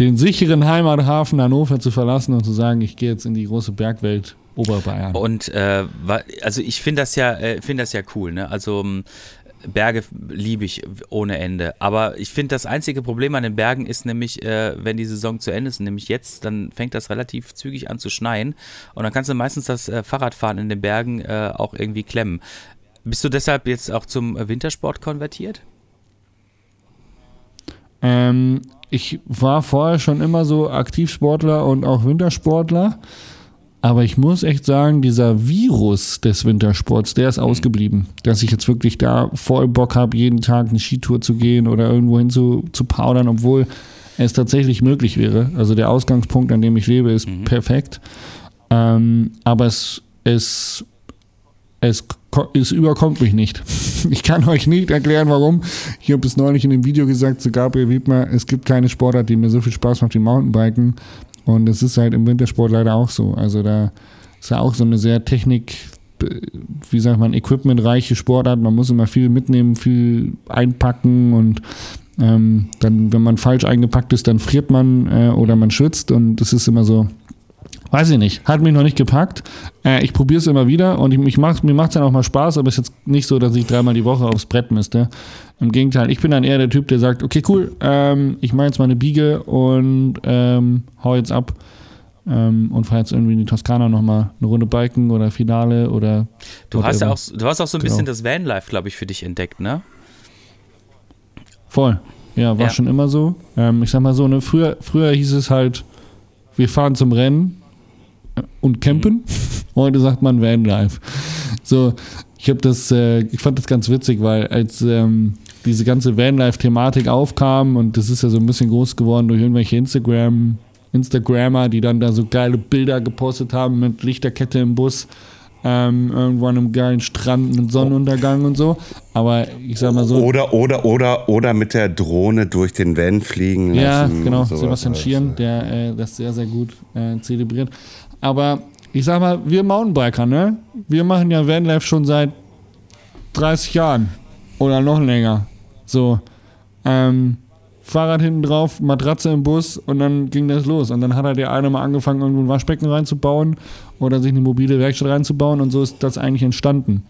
den sicheren Heimathafen Hannover zu verlassen und zu sagen, ich gehe jetzt in die große Bergwelt Oberbayern. Und äh, also ich finde das ja, äh, finde das ja cool, ne? Also ähm, Berge liebe ich ohne Ende. Aber ich finde, das einzige Problem an den Bergen ist nämlich, äh, wenn die Saison zu Ende ist, nämlich jetzt, dann fängt das relativ zügig an zu schneien. Und dann kannst du meistens das äh, Fahrradfahren in den Bergen äh, auch irgendwie klemmen. Bist du deshalb jetzt auch zum äh, Wintersport konvertiert? Ähm, ich war vorher schon immer so Aktivsportler und auch Wintersportler. Aber ich muss echt sagen, dieser Virus des Wintersports, der ist ausgeblieben. Dass ich jetzt wirklich da voll Bock habe, jeden Tag eine Skitour zu gehen oder irgendwo hin zu, zu powdern, obwohl es tatsächlich möglich wäre. Also der Ausgangspunkt, an dem ich lebe, ist perfekt. Ähm, aber es, es, es, es überkommt mich nicht. Ich kann euch nicht erklären, warum. Ich habe es neulich in dem Video gesagt zu Gabriel Wiedmer, es gibt keine Sportart, die mir so viel Spaß macht wie Mountainbiken. Und es ist halt im Wintersport leider auch so. Also da ist ja auch so eine sehr Technik, wie sagt man, equipmentreiche Sportart. Man muss immer viel mitnehmen, viel einpacken und ähm, dann, wenn man falsch eingepackt ist, dann friert man äh, oder man schwitzt und das ist immer so, Weiß ich nicht. Hat mich noch nicht gepackt. Äh, ich probiere es immer wieder und ich, ich mach, mir macht es dann auch mal Spaß, aber es ist jetzt nicht so, dass ich dreimal die Woche aufs Brett müsste. Im Gegenteil, ich bin dann eher der Typ, der sagt, okay, cool, ähm, ich mache jetzt mal eine Biege und ähm, hau jetzt ab ähm, und fahre jetzt irgendwie in die Toskana nochmal eine Runde Biken oder Finale oder Du hast ja auch, du hast auch so ein Genau. bisschen das Vanlife, glaube ich, für dich entdeckt, ne? Voll. Ja, war Ja. schon immer so. Ähm, ich sag mal so, ne, früher, früher hieß es halt, wir fahren zum Rennen und campen. Heute sagt man Vanlife. So, ich habe das, äh, ich fand das ganz witzig, weil als ähm, diese ganze Vanlife-Thematik aufkam und das ist ja so ein bisschen groß geworden durch irgendwelche Instagram, Instagrammer, die dann da so geile Bilder gepostet haben mit Lichterkette im Bus ähm, irgendwo an einem geilen Strand mit Sonnenuntergang und so. Aber ich sag mal so. Oder, oder, oder, oder mit der Drohne durch den Van fliegen Ja, lassen. genau, und sowas Sebastian alles. Schieren, der äh, das sehr, sehr gut äh, zelebriert. Aber ich sag mal, wir Mountainbiker, ne? Wir machen ja Vanlife schon seit 30 Jahren oder noch länger. So, ähm, Fahrrad hinten drauf, Matratze im Bus und dann ging das los. Und dann hat halt der eine mal angefangen, irgendwo ein Waschbecken reinzubauen oder sich eine mobile Werkstatt reinzubauen und so ist das eigentlich entstanden.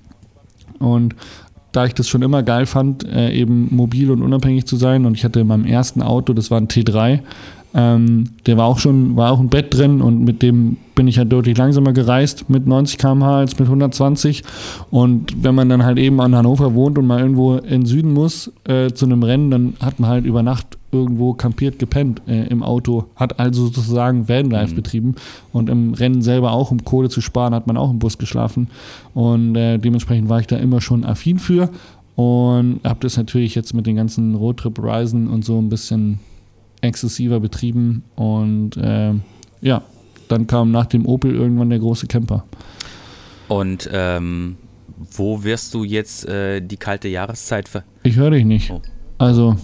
Und da ich das schon immer geil fand, äh, eben mobil und unabhängig zu sein und ich hatte in meinem ersten Auto, das war ein T3, ähm, der war auch schon, war auch ein Bett drin und mit dem bin ich halt deutlich langsamer gereist mit 90 km/h als mit 120. Und wenn man dann halt eben an Hannover wohnt und mal irgendwo in Süden muss äh, zu einem Rennen, dann hat man halt über Nacht irgendwo kampiert gepennt äh, im Auto, hat also sozusagen Vanlife betrieben. Und im Rennen selber auch, um Kohle zu sparen, hat man auch im Bus geschlafen. Und äh, dementsprechend war ich da immer schon affin für. Und habe das natürlich jetzt mit den ganzen Roadtrip-Reisen und so ein bisschen exzessiver betrieben und äh, ja, dann kam nach dem Opel irgendwann der große Camper. Und ähm, wo wirst du jetzt äh, die kalte Jahreszeit ver. Ich höre dich nicht. Oh. Also,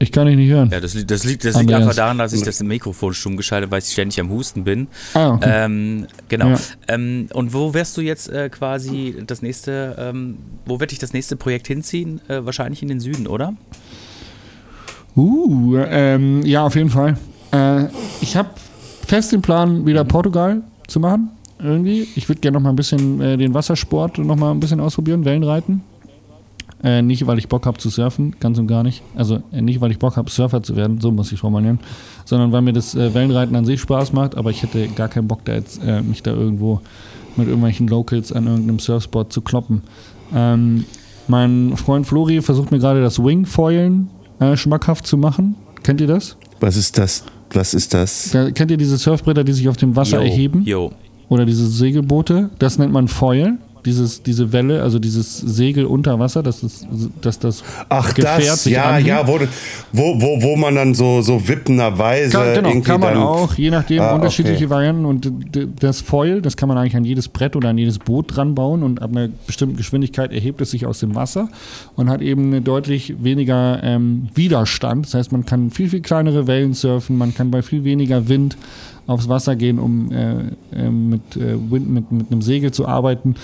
ich kann dich nicht hören. Ja, das, li- das liegt, das liegt einfach daran, dass ich das Mikrofon stumm geschaltet, weil ich ständig am Husten bin. Ah, okay. Ähm, genau. Ja. Ähm, und wo wirst du jetzt äh, quasi das nächste, ähm, wo wird dich das nächste Projekt hinziehen? Äh, wahrscheinlich in den Süden, oder? Uh, ähm, ja, auf jeden Fall. Äh, ich habe fest den Plan, wieder Portugal zu machen. Irgendwie. Ich würde gerne noch mal ein bisschen äh, den Wassersport noch mal ein bisschen ausprobieren, Wellenreiten. Äh, nicht, weil ich Bock habe zu surfen, ganz und gar nicht. Also äh, nicht, weil ich Bock habe, Surfer zu werden, so muss ich formulieren, sondern weil mir das äh, Wellenreiten an sich Spaß macht, aber ich hätte gar keinen Bock, da jetzt äh, mich da irgendwo mit irgendwelchen Locals an irgendeinem Surfspot zu kloppen. Ähm, mein Freund Flori versucht mir gerade das Wingfoilen äh, schmackhaft zu machen. Kennt ihr das? Was ist das? Was ist das? Da, kennt ihr diese Surfbretter, die sich auf dem Wasser Jo, erheben? Jo. Oder diese Segelboote? Das nennt man Foil. Dieses, diese Welle, also dieses Segel unter Wasser, dass das, dass das Ach, Gefährt das, sich ja, anhebt. ja, wo, wo, wo, wo man dann so, so wippenderweise Kann, genau, irgendwie kann man dann, auch, je nachdem, Ah, unterschiedliche okay. Varianten. Und das Foil, das kann man eigentlich an jedes Brett oder an jedes Boot dran bauen und ab einer bestimmten Geschwindigkeit erhebt es sich aus dem Wasser und hat eben eine deutlich weniger ähm, Widerstand. Das heißt, man kann viel, viel kleinere Wellen surfen, man kann bei viel weniger Wind aufs Wasser gehen, um äh, äh, mit, äh, Wind, mit, mit einem Segel zu arbeiten.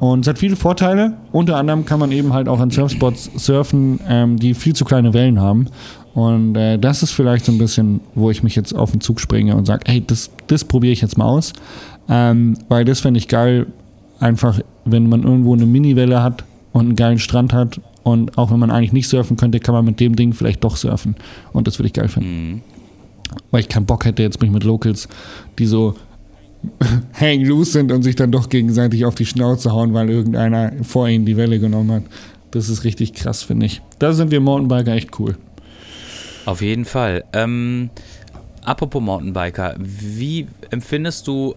Und es hat viele Vorteile. Unter anderem kann man eben halt auch an Surfspots surfen, ähm, die viel zu kleine Wellen haben. Und äh, das ist vielleicht so ein bisschen, wo ich mich jetzt auf den Zug springe und sage, hey, das, das probiere ich jetzt mal aus. Ähm, weil das fände ich geil, einfach, wenn man irgendwo eine Miniwelle hat und einen geilen Strand hat und auch wenn man eigentlich nicht surfen könnte, kann man mit dem Ding vielleicht doch surfen. Und das würde ich geil finden. Weil ich keinen Bock hätte jetzt mich mit Locals, die so hang loose sind und sich dann doch gegenseitig auf die Schnauze hauen, weil irgendeiner vor ihnen die Welle genommen hat. Das ist richtig krass, finde ich. Da sind wir Mountainbiker echt cool. Auf jeden Fall. Ähm, apropos Mountainbiker, wie empfindest du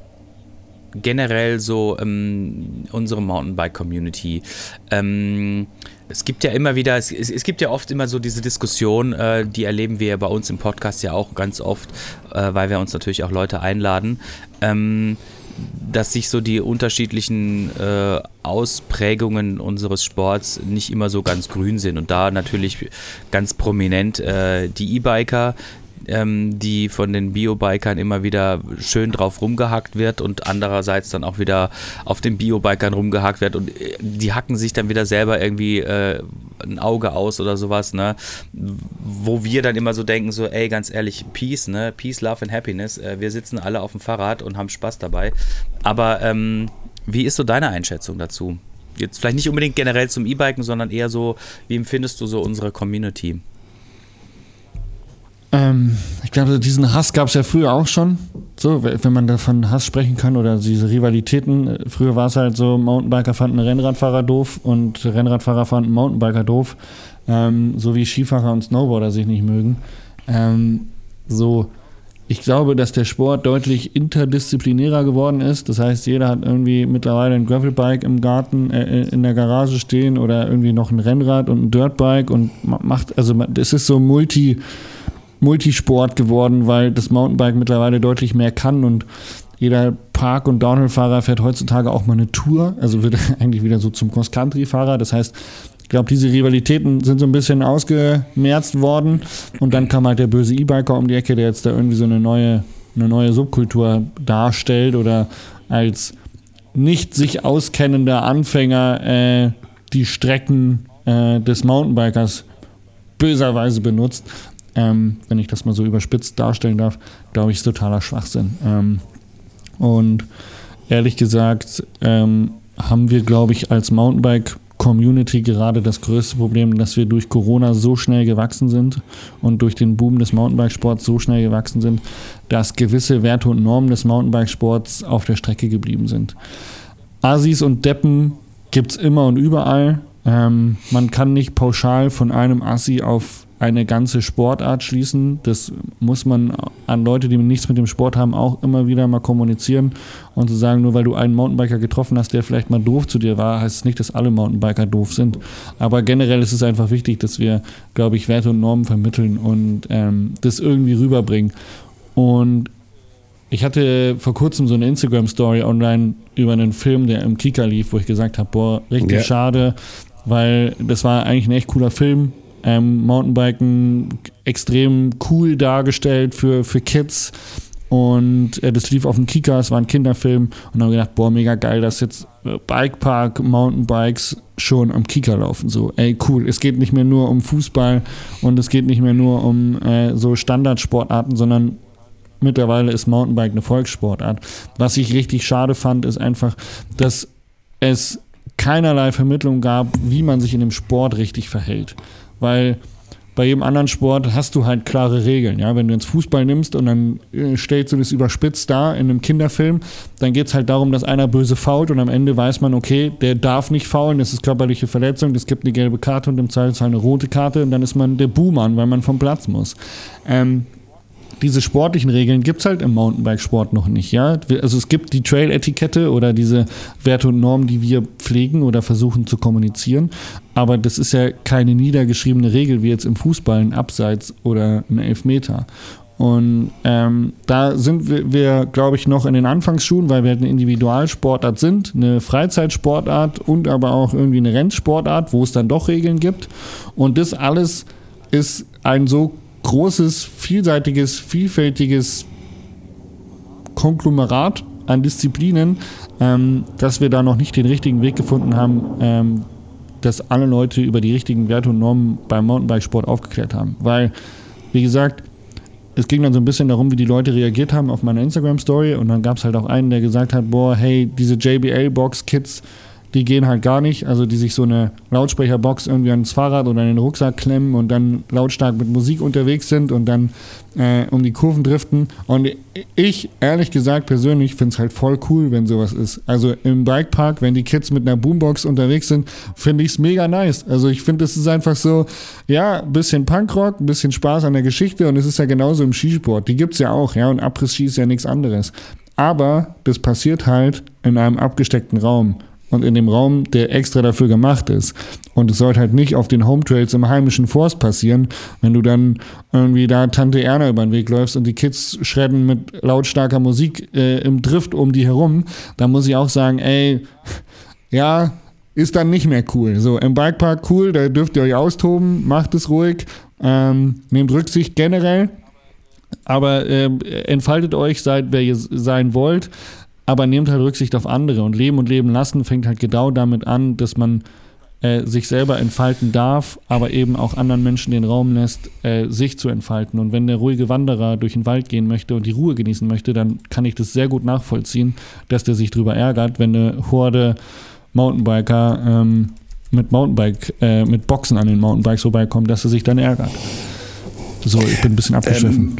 generell so ähm, unsere Mountainbike-Community? Ähm, es gibt ja immer wieder, es, es, gibt ja oft immer so diese Diskussion, äh, die erleben wir bei uns im Podcast ja auch ganz oft, äh, weil wir uns natürlich auch Leute einladen. Ähm, dass sich so die unterschiedlichen äh, Ausprägungen unseres Sports nicht immer so ganz grün sind. Und da natürlich ganz prominent äh, die E-Biker, ähm, die von den Biobikern immer wieder schön drauf rumgehackt wird und andererseits dann auch wieder auf den Biobikern rumgehackt wird und äh, die hacken sich dann wieder selber irgendwie äh, ein Auge aus oder sowas, ne? Wo wir dann immer so denken, so, ey, ganz ehrlich, Peace, ne? Peace, Love and Happiness. Äh, wir sitzen alle auf dem Fahrrad und haben Spaß dabei. Aber ähm, wie ist so deine Einschätzung dazu? Jetzt vielleicht nicht unbedingt generell zum E-Biken, sondern eher so, wie empfindest du so unsere Community? Ähm, ich glaube, diesen Hass gab es ja früher auch schon. So, wenn man davon Hass sprechen kann oder diese Rivalitäten. Früher war es halt so, Mountainbiker fanden Rennradfahrer doof und Rennradfahrer fanden Mountainbiker doof. Ähm, so wie Skifahrer und Snowboarder sich nicht mögen. Ähm, so, ich glaube, dass der Sport deutlich interdisziplinärer geworden ist. Das heißt, jeder hat irgendwie mittlerweile ein Gravelbike im Garten, äh, in der Garage stehen oder irgendwie noch ein Rennrad und ein Dirtbike und ma- macht, also es ist so multi, Multisport geworden, weil das Mountainbike mittlerweile deutlich mehr kann und jeder Park- und Downhill-Fahrer fährt heutzutage auch mal eine Tour, also wird eigentlich wieder so zum Cross-Country-Fahrer. Das heißt, ich glaube, diese Rivalitäten sind so ein bisschen ausgemerzt worden. Und dann kam halt der böse E-Biker um die Ecke, der jetzt da irgendwie so eine neue, eine neue Subkultur darstellt oder als nicht sich auskennender Anfänger äh, die Strecken äh, des Mountainbikers böserweise benutzt. Ähm, wenn ich das mal so überspitzt darstellen darf, glaube ich, ist totaler Schwachsinn. Ähm, und ehrlich gesagt ähm, haben wir, glaube ich, als Mountainbike-Community gerade das größte Problem, dass wir durch Corona so schnell gewachsen sind und durch den Boom des Mountainbikesports so schnell gewachsen sind, dass gewisse Werte und Normen des Mountainbikesports auf der Strecke geblieben sind. Asis und Deppen gibt es immer und überall. Ähm, man kann nicht pauschal von einem Assi auf eine ganze Sportart schließen. Das muss man an Leute, die nichts mit dem Sport haben, auch immer wieder mal kommunizieren und zu sagen, nur weil du einen Mountainbiker getroffen hast, der vielleicht mal doof zu dir war, heißt es nicht, dass alle Mountainbiker doof sind. Aber generell ist es einfach wichtig, dass wir, glaube ich, Werte und Normen vermitteln und ähm, das irgendwie rüberbringen. Und ich hatte vor kurzem so eine Instagram-Story online über einen Film, der im Kika lief, wo ich gesagt habe, boah, richtig Ja. schade, weil das war eigentlich ein echt cooler Film. Ähm, Mountainbiken extrem cool dargestellt für, für Kids. Und äh, das lief auf dem Kika, es war ein Kinderfilm. Und wir gedacht, boah, mega geil, dass jetzt äh, Bikepark Mountainbikes schon am Kika laufen. So, ey, cool. Es geht nicht mehr nur um Fußball und es geht nicht mehr nur um äh, so Standardsportarten, sondern mittlerweile ist Mountainbike eine Volkssportart. Was ich richtig schade fand, ist einfach, dass es keinerlei Vermittlung gab, wie man sich in dem Sport richtig verhält. Weil bei jedem anderen Sport hast du halt klare Regeln. Ja? Wenn du jetzt Fußball nimmst und dann äh, stellst du das überspitzt dar in einem Kinderfilm, dann geht es halt darum, dass einer böse fault und am Ende weiß man, okay, der darf nicht faulen, das ist körperliche Verletzung, es gibt eine gelbe Karte und im Zweifelsfall eine rote Karte und dann ist man der Buhmann, weil man vom Platz muss. Ähm, diese sportlichen Regeln gibt es halt im Mountainbikesport noch nicht, ja. Also es gibt die Trail-Etikette oder diese Werte und Normen, die wir pflegen oder versuchen zu kommunizieren. Aber das ist ja keine niedergeschriebene Regel wie jetzt im Fußball, ein Abseits oder ein Elfmeter. Und ähm, da sind wir, wir glaube ich, noch in den Anfangsschuhen, weil wir halt eine Individualsportart sind, eine Freizeitsportart und aber auch irgendwie eine Rennsportart, wo es dann doch Regeln gibt. Und das alles ist ein so großes, vielseitiges, vielfältiges Konglomerat an Disziplinen, ähm, dass wir da noch nicht den richtigen Weg gefunden haben, ähm, dass alle Leute über die richtigen Werte und Normen beim Mountainbikesport aufgeklärt haben. Weil, wie gesagt, es ging dann so ein bisschen darum, wie die Leute reagiert haben auf meine Instagram-Story und dann gab es halt auch einen, der gesagt hat, boah, hey, diese JBL-Box-Kids, die gehen halt gar nicht, also die sich so eine Lautsprecherbox irgendwie ans Fahrrad oder in den Rucksack klemmen und dann lautstark mit Musik unterwegs sind und dann äh, um die Kurven driften. Und ich, ehrlich gesagt, persönlich finde es halt voll cool, wenn sowas ist. Also im Bikepark, wenn die Kids mit einer Boombox unterwegs sind, finde ich es mega nice. Also ich finde, es ist einfach so, ja, ein bisschen Punkrock, ein bisschen Spaß an der Geschichte und es ist ja genauso im Skisport. Die gibt es ja auch, ja, und Abriss-Ski ist ja nichts anderes. Aber das passiert halt in einem abgesteckten Raum und in dem Raum, der extra dafür gemacht ist. Und es sollte halt nicht auf den Home Trails im heimischen Forst passieren, wenn du dann irgendwie da Tante Erna über den Weg läufst und die Kids schredden mit lautstarker Musik äh, im Drift um die herum. Da muss ich auch sagen, ey, ja, ist dann nicht mehr cool. So, im Bikepark cool, da dürft ihr euch austoben, macht es ruhig, ähm, nehmt Rücksicht generell, aber ähm, entfaltet euch, seid wer ihr sein wollt, aber nehmt halt Rücksicht auf andere und Leben und Leben lassen fängt halt genau damit an, dass man äh, sich selber entfalten darf, aber eben auch anderen Menschen den Raum lässt, äh, sich zu entfalten. Und wenn der ruhige Wanderer durch den Wald gehen möchte und die Ruhe genießen möchte, dann kann ich das sehr gut nachvollziehen, dass der sich drüber ärgert, wenn eine Horde Mountainbiker ähm, mit Mountainbike, äh, mit Boxen an den Mountainbikes vorbeikommt, dass er sich dann ärgert. So, ich bin ein bisschen abgeschwiffen.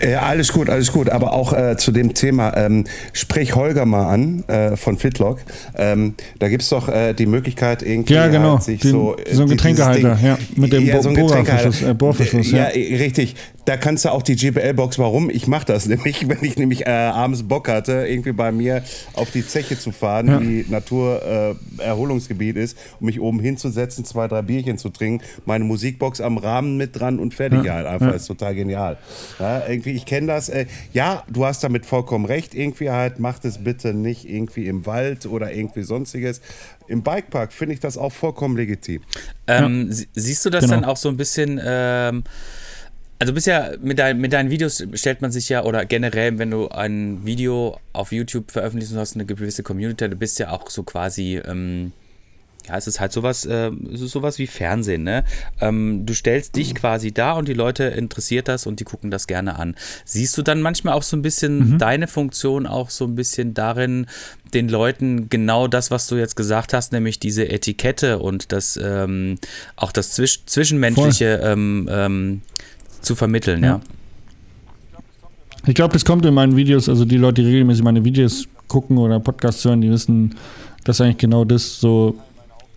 Äh, alles gut, alles gut. Aber auch äh, zu dem Thema, ähm, sprich Holger mal an äh, von Fitlock. Ähm, da gibt es doch äh, die Möglichkeit, irgendwie Ja, genau. halt sich Den- so, äh, so ein Getränkehalter, Ding- ja, mit dem Bo- ein Bohrerverschluss, Getränkehalter. äh, Bohrverschluss, ja. ja. richtig. Da kannst du auch die JBL-Box, warum? Ich mache das nämlich, wenn ich nämlich äh, abends Bock hatte, irgendwie bei mir auf die Zeche zu fahren, Ja. die Naturerholungsgebiet ist, um mich oben hinzusetzen, zwei, drei Bierchen zu trinken, meine Musikbox am Rahmen mit dran und fertig halt einfach. Ist total genial. Ja, irgendwie, ich kenne das. Äh, ja, du hast damit vollkommen recht. Irgendwie halt, macht es bitte nicht irgendwie im Wald oder irgendwie sonstiges. Im Bikepark finde ich das auch vollkommen legitim. Ähm, sie- Siehst du das Genau. dann auch so ein bisschen, ähm, also du bist ja mit, dein, mit deinen Videos stellt man sich ja, oder generell, wenn du ein Video auf YouTube veröffentlichst und hast eine gewisse Community, du bist ja auch so quasi, ähm, ja, es ist halt sowas, äh, es ist sowas wie Fernsehen, ne? Ähm, du stellst dich quasi da und die Leute interessiert das und die gucken das gerne an. Siehst du dann manchmal auch so ein bisschen deine Funktion auch so ein bisschen darin, den Leuten genau das, was du jetzt gesagt hast, nämlich diese Etikette und das ähm, auch das Zwisch Zwischenmenschliche ähm, ähm, zu vermitteln, ja. Ich glaube, das kommt in meinen Videos, also die Leute, die regelmäßig meine Videos gucken oder Podcasts hören, die wissen, dass eigentlich genau das so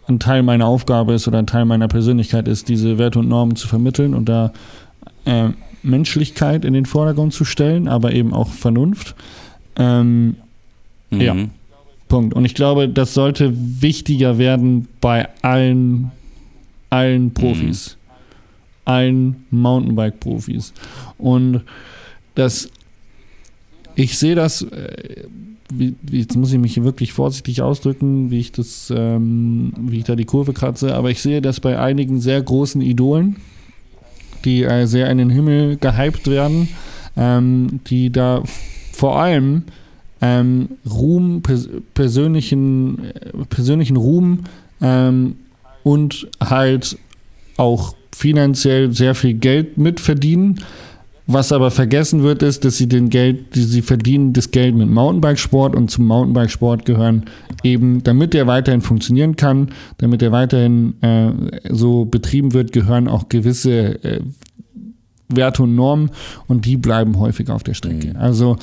ein Teil meiner Aufgabe ist oder ein Teil meiner Persönlichkeit ist, diese Werte und Normen zu vermitteln und da äh, Menschlichkeit in den Vordergrund zu stellen, aber eben auch Vernunft. Ähm, Mhm. Ja. Punkt. Und ich glaube, das sollte wichtiger werden bei allen, allen Profis. Allen Mountainbike-Profis. Und das, ich sehe das, äh, wie, jetzt muss ich mich wirklich vorsichtig ausdrücken, wie ich das, ähm, wie ich da die Kurve kratze, aber ich sehe das bei einigen sehr großen Idolen, die äh, sehr in den Himmel gehypt werden, ähm, die da vor allem ähm, Ruhm, pers persönlichen, äh, persönlichen Ruhm ähm, und halt auch finanziell sehr viel Geld mitverdienen. Was aber vergessen wird, ist, dass sie den Geld, die sie verdienen, das Geld mit Mountainbikesport und zum Mountainbikesport gehören, eben damit er weiterhin funktionieren kann, damit er weiterhin äh, so betrieben wird, gehören auch gewisse äh, Werte und Normen und die bleiben häufig auf der Strecke. Also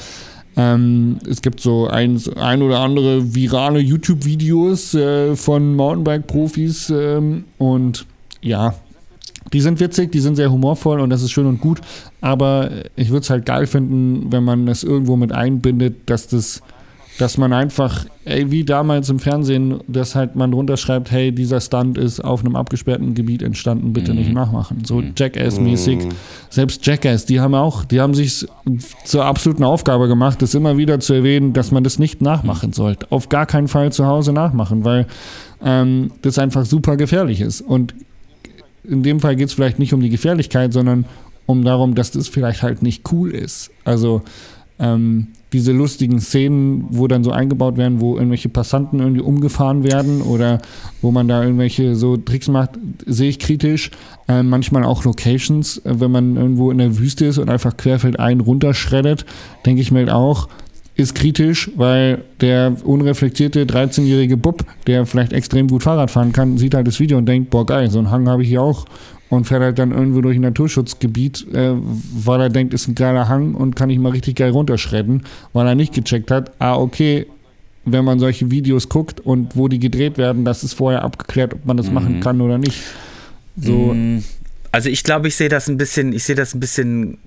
ähm, es gibt so ein, ein oder andere virale YouTube-Videos äh, von Mountainbike-Profis ähm, und ja, die sind witzig, die sind sehr humorvoll und das ist schön und gut, aber ich würde es halt geil finden, wenn man das irgendwo mit einbindet, dass das dass man einfach, ey, wie damals im Fernsehen, dass halt man drunter schreibt, hey, dieser Stunt ist auf einem abgesperrten Gebiet entstanden, bitte nicht nachmachen. So Jackass-mäßig. Selbst Jackass, die haben auch, die haben sich zur absoluten Aufgabe gemacht, das immer wieder zu erwähnen, dass man das nicht nachmachen sollte. Auf gar keinen Fall zu Hause nachmachen, weil ähm, das einfach super gefährlich ist. Und in dem Fall geht es vielleicht nicht um die Gefährlichkeit, sondern um darum, dass das vielleicht halt nicht cool ist. Also ähm, diese lustigen Szenen, wo dann so eingebaut werden, wo irgendwelche Passanten irgendwie umgefahren werden oder wo man da irgendwelche so Tricks macht, sehe ich kritisch. Äh, manchmal auch Locations, äh, wenn man irgendwo in der Wüste ist und einfach querfeldein runterschreddet, denke ich mir halt auch, ist kritisch, weil der unreflektierte 13-jährige Bub, der vielleicht extrem gut Fahrrad fahren kann, sieht halt das Video und denkt, boah geil, so einen Hang habe ich hier auch. Und fährt halt dann irgendwo durch ein Naturschutzgebiet, äh, weil er denkt, ist ein geiler Hang und kann ich mal richtig geil runterschredden, weil er nicht gecheckt hat, ah okay, wenn man solche Videos guckt und wo die gedreht werden, das ist vorher abgeklärt, ob man das machen kann oder nicht. So, Mm, Also ich glaube, ich sehe das ein bisschen, ich sehe das ein bisschen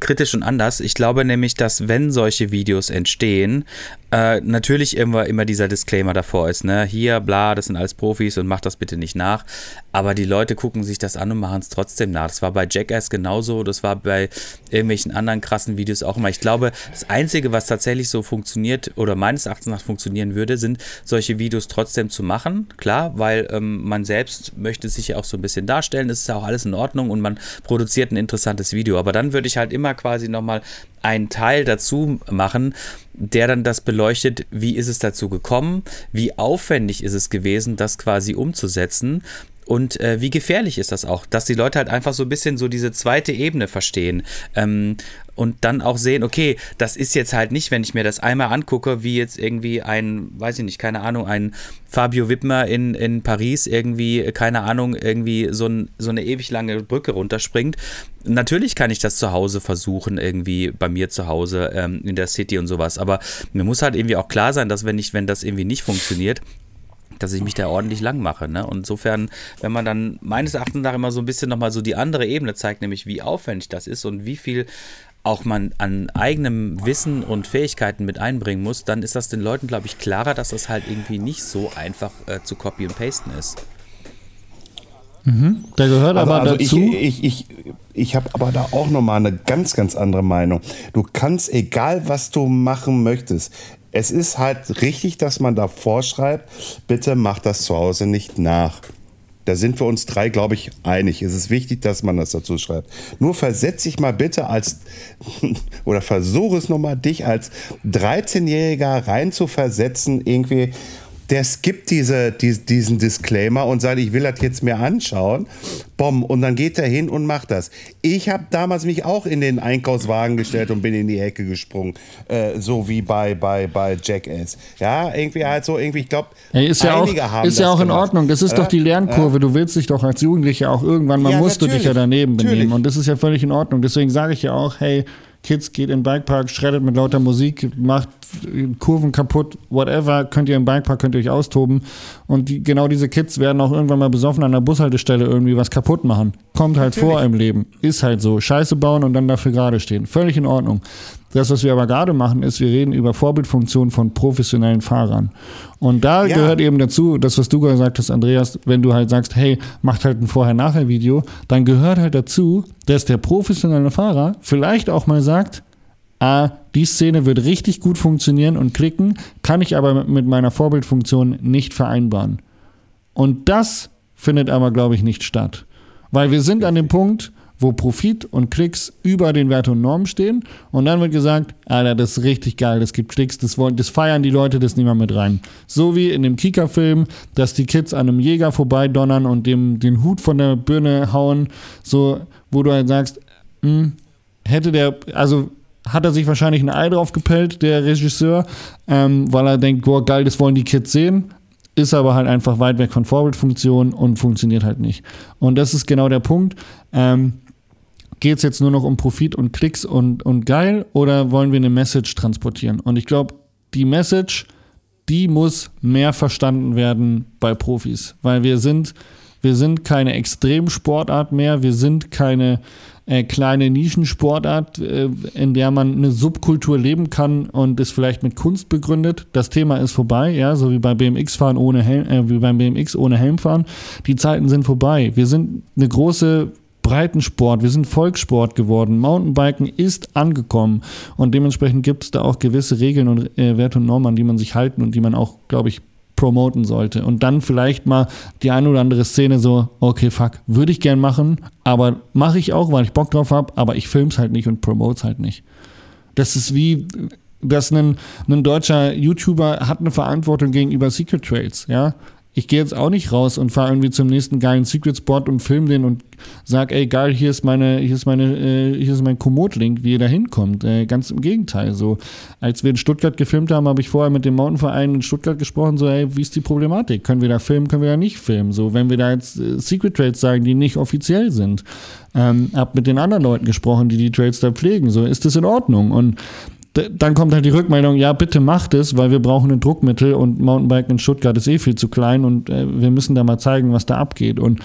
kritisch und anders. Ich glaube nämlich, dass wenn solche Videos entstehen, äh, natürlich immer, immer dieser Disclaimer davor ist, ne, hier, bla, das sind alles Profis und macht das bitte nicht nach. Aber die Leute gucken sich das an und machen es trotzdem nach. Das war bei Jackass genauso, das war bei irgendwelchen anderen krassen Videos auch immer. Ich glaube, das Einzige, was tatsächlich so funktioniert oder meines Erachtens nach funktionieren würde, sind solche Videos trotzdem zu machen. Klar, weil ähm, man selbst möchte sich ja auch so ein bisschen darstellen, es ist ja auch alles in Ordnung und man produziert ein interessantes Video. Aber dann würde ich halt immer quasi nochmal einen Teil dazu machen, der dann das beleuchtet, wie ist es dazu gekommen, wie aufwendig ist es gewesen, das quasi umzusetzen und äh, wie gefährlich ist das auch, dass die Leute halt einfach so ein bisschen so diese zweite Ebene verstehen ähm, und dann auch sehen, okay, das ist jetzt halt nicht, wenn ich mir das einmal angucke, wie jetzt irgendwie ein, weiß ich nicht, keine Ahnung, ein Fabio Wittmer in, in Paris irgendwie, keine Ahnung, irgendwie so, ein, so eine ewig lange Brücke runterspringt. Natürlich kann ich das zu Hause versuchen, irgendwie bei mir zu Hause ähm, in der City und sowas, aber mir muss halt irgendwie auch klar sein, dass wenn ich, wenn das irgendwie nicht funktioniert, dass ich mich da ordentlich lang mache. Ne? Und insofern, wenn man dann meines Erachtens nach immer so ein bisschen nochmal so die andere Ebene zeigt, nämlich wie aufwendig das ist und wie viel auch man an eigenem Wissen und Fähigkeiten mit einbringen muss, dann ist das den Leuten, glaube ich, klarer, dass das halt irgendwie nicht so einfach äh, zu copy und pasten ist. Mhm. Da gehört Also, aber also dazu. ich, ich, ich, ich habe aber da auch nochmal eine ganz, ganz andere Meinung. Du kannst, egal was du machen möchtest, es ist halt richtig, dass man da vorschreibt, bitte mach das zu Hause nicht nach. Da sind wir uns drei, glaube ich, einig. Es ist wichtig, dass man das dazu schreibt. Nur versetz dich mal bitte als, oder versuche es nochmal, dich als 13-Jähriger rein zu versetzen, irgendwie. Der skippt diese, die, diesen Disclaimer und sagt, ich will das jetzt mir anschauen. Bom, und dann geht er hin und macht das. Ich habe damals mich auch in den Einkaufswagen gestellt und bin in die Ecke gesprungen. Äh, so wie bei, bei, bei Jackass. Ja, irgendwie halt so, irgendwie, ich glaube, Ey, ist ja auch, einige haben ist ja auch in gemacht. Ordnung. Das ist Äh, doch die Lernkurve. Du willst dich doch als Jugendlicher auch irgendwann mal Ja, musst du dich ja daneben benehmen. Und das ist ja völlig in Ordnung. Deswegen sage ich ja auch, hey, Kids, geht in den Bikepark, schreddet mit lauter Musik, macht Kurven kaputt, whatever, könnt ihr im Bikepark, könnt ihr euch austoben. Und die, genau diese Kids werden auch irgendwann mal besoffen an der Bushaltestelle irgendwie was kaputt machen. Kommt halt vor im Leben. Ist halt so. Scheiße bauen und dann dafür gerade stehen. Völlig in Ordnung. Das, was wir aber gerade machen, ist, wir reden über Vorbildfunktionen von professionellen Fahrern. Und da Ja. gehört eben dazu, das, was du gesagt hast, Andreas, wenn du halt sagst, hey, macht halt ein Vorher-Nachher-Video, dann gehört halt dazu, dass der professionelle Fahrer vielleicht auch mal sagt, ah, die Szene wird richtig gut funktionieren und klicken, kann ich aber mit- mit meiner Vorbildfunktion nicht vereinbaren. Und das findet aber, glaube ich, nicht statt. Weil wir sind an dem Punkt, wo Profit und Klicks über den Wert und Normen stehen. Und dann wird gesagt, Alter, das ist richtig geil, das gibt Klicks, das, wollen, das feiern die Leute, das nehmen wir mit rein. So wie in dem Kika-Film, dass die Kids an einem Jäger vorbeidonnern und dem den Hut von der Birne hauen, so, wo du halt sagst, hm, hätte der, also hat er sich wahrscheinlich ein Ei drauf gepellt, der Regisseur, ähm, weil er denkt, boah, geil, das wollen die Kids sehen. Ist aber halt einfach weit weg von Vorbildfunktion und funktioniert halt nicht. Und das ist genau der Punkt. Ähm, Geht es jetzt nur noch um Profit und Klicks und, und geil oder wollen wir eine Message transportieren? Und ich glaube, die Message, die muss mehr verstanden werden bei Profis, weil wir sind, wir sind keine Extremsportart mehr, wir sind keine äh, kleine Nischensportart, äh, in der man eine Subkultur leben kann und es vielleicht mit Kunst begründet. Das Thema ist vorbei, ja, so wie bei BMX fahren ohne Helm, äh, wie beim BMX ohne Helm fahren. Die Zeiten sind vorbei. Wir sind eine große Breitensport, wir sind Volkssport geworden. Mountainbiken ist angekommen und dementsprechend gibt es da auch gewisse Regeln und äh, Werte und Normen, an die man sich halten und die man auch, glaube ich, promoten sollte. Und dann vielleicht mal die eine oder andere Szene so, okay, fuck, würde ich gern machen, aber mache ich auch, weil ich Bock drauf habe, aber ich film's halt nicht und promote's halt nicht. Das ist wie, dass ein, ein deutscher YouTuber hat eine Verantwortung gegenüber Secret Trails, ja. Ich gehe jetzt auch nicht raus und fahre irgendwie zum nächsten geilen Secret Spot und film den und sag, ey geil, hier ist meine, hier ist meine, äh, hier ist mein Komoot-Link, wie ihr da hinkommt. Äh, ganz im Gegenteil. So, als wir in Stuttgart gefilmt haben, habe ich vorher mit dem Mountainverein in Stuttgart gesprochen, so, ey, wie ist die Problematik? Können wir da filmen, können wir da nicht filmen? So, wenn wir da jetzt äh, Secret Trails sagen, die nicht offiziell sind. Ähm, hab mit den anderen Leuten gesprochen, die die Trails da pflegen. So, ist das in Ordnung? Und dann kommt halt die Rückmeldung, ja, bitte macht es, weil wir brauchen ein Druckmittel und Mountainbiken in Stuttgart ist eh viel zu klein und äh, wir müssen da mal zeigen, was da abgeht. Und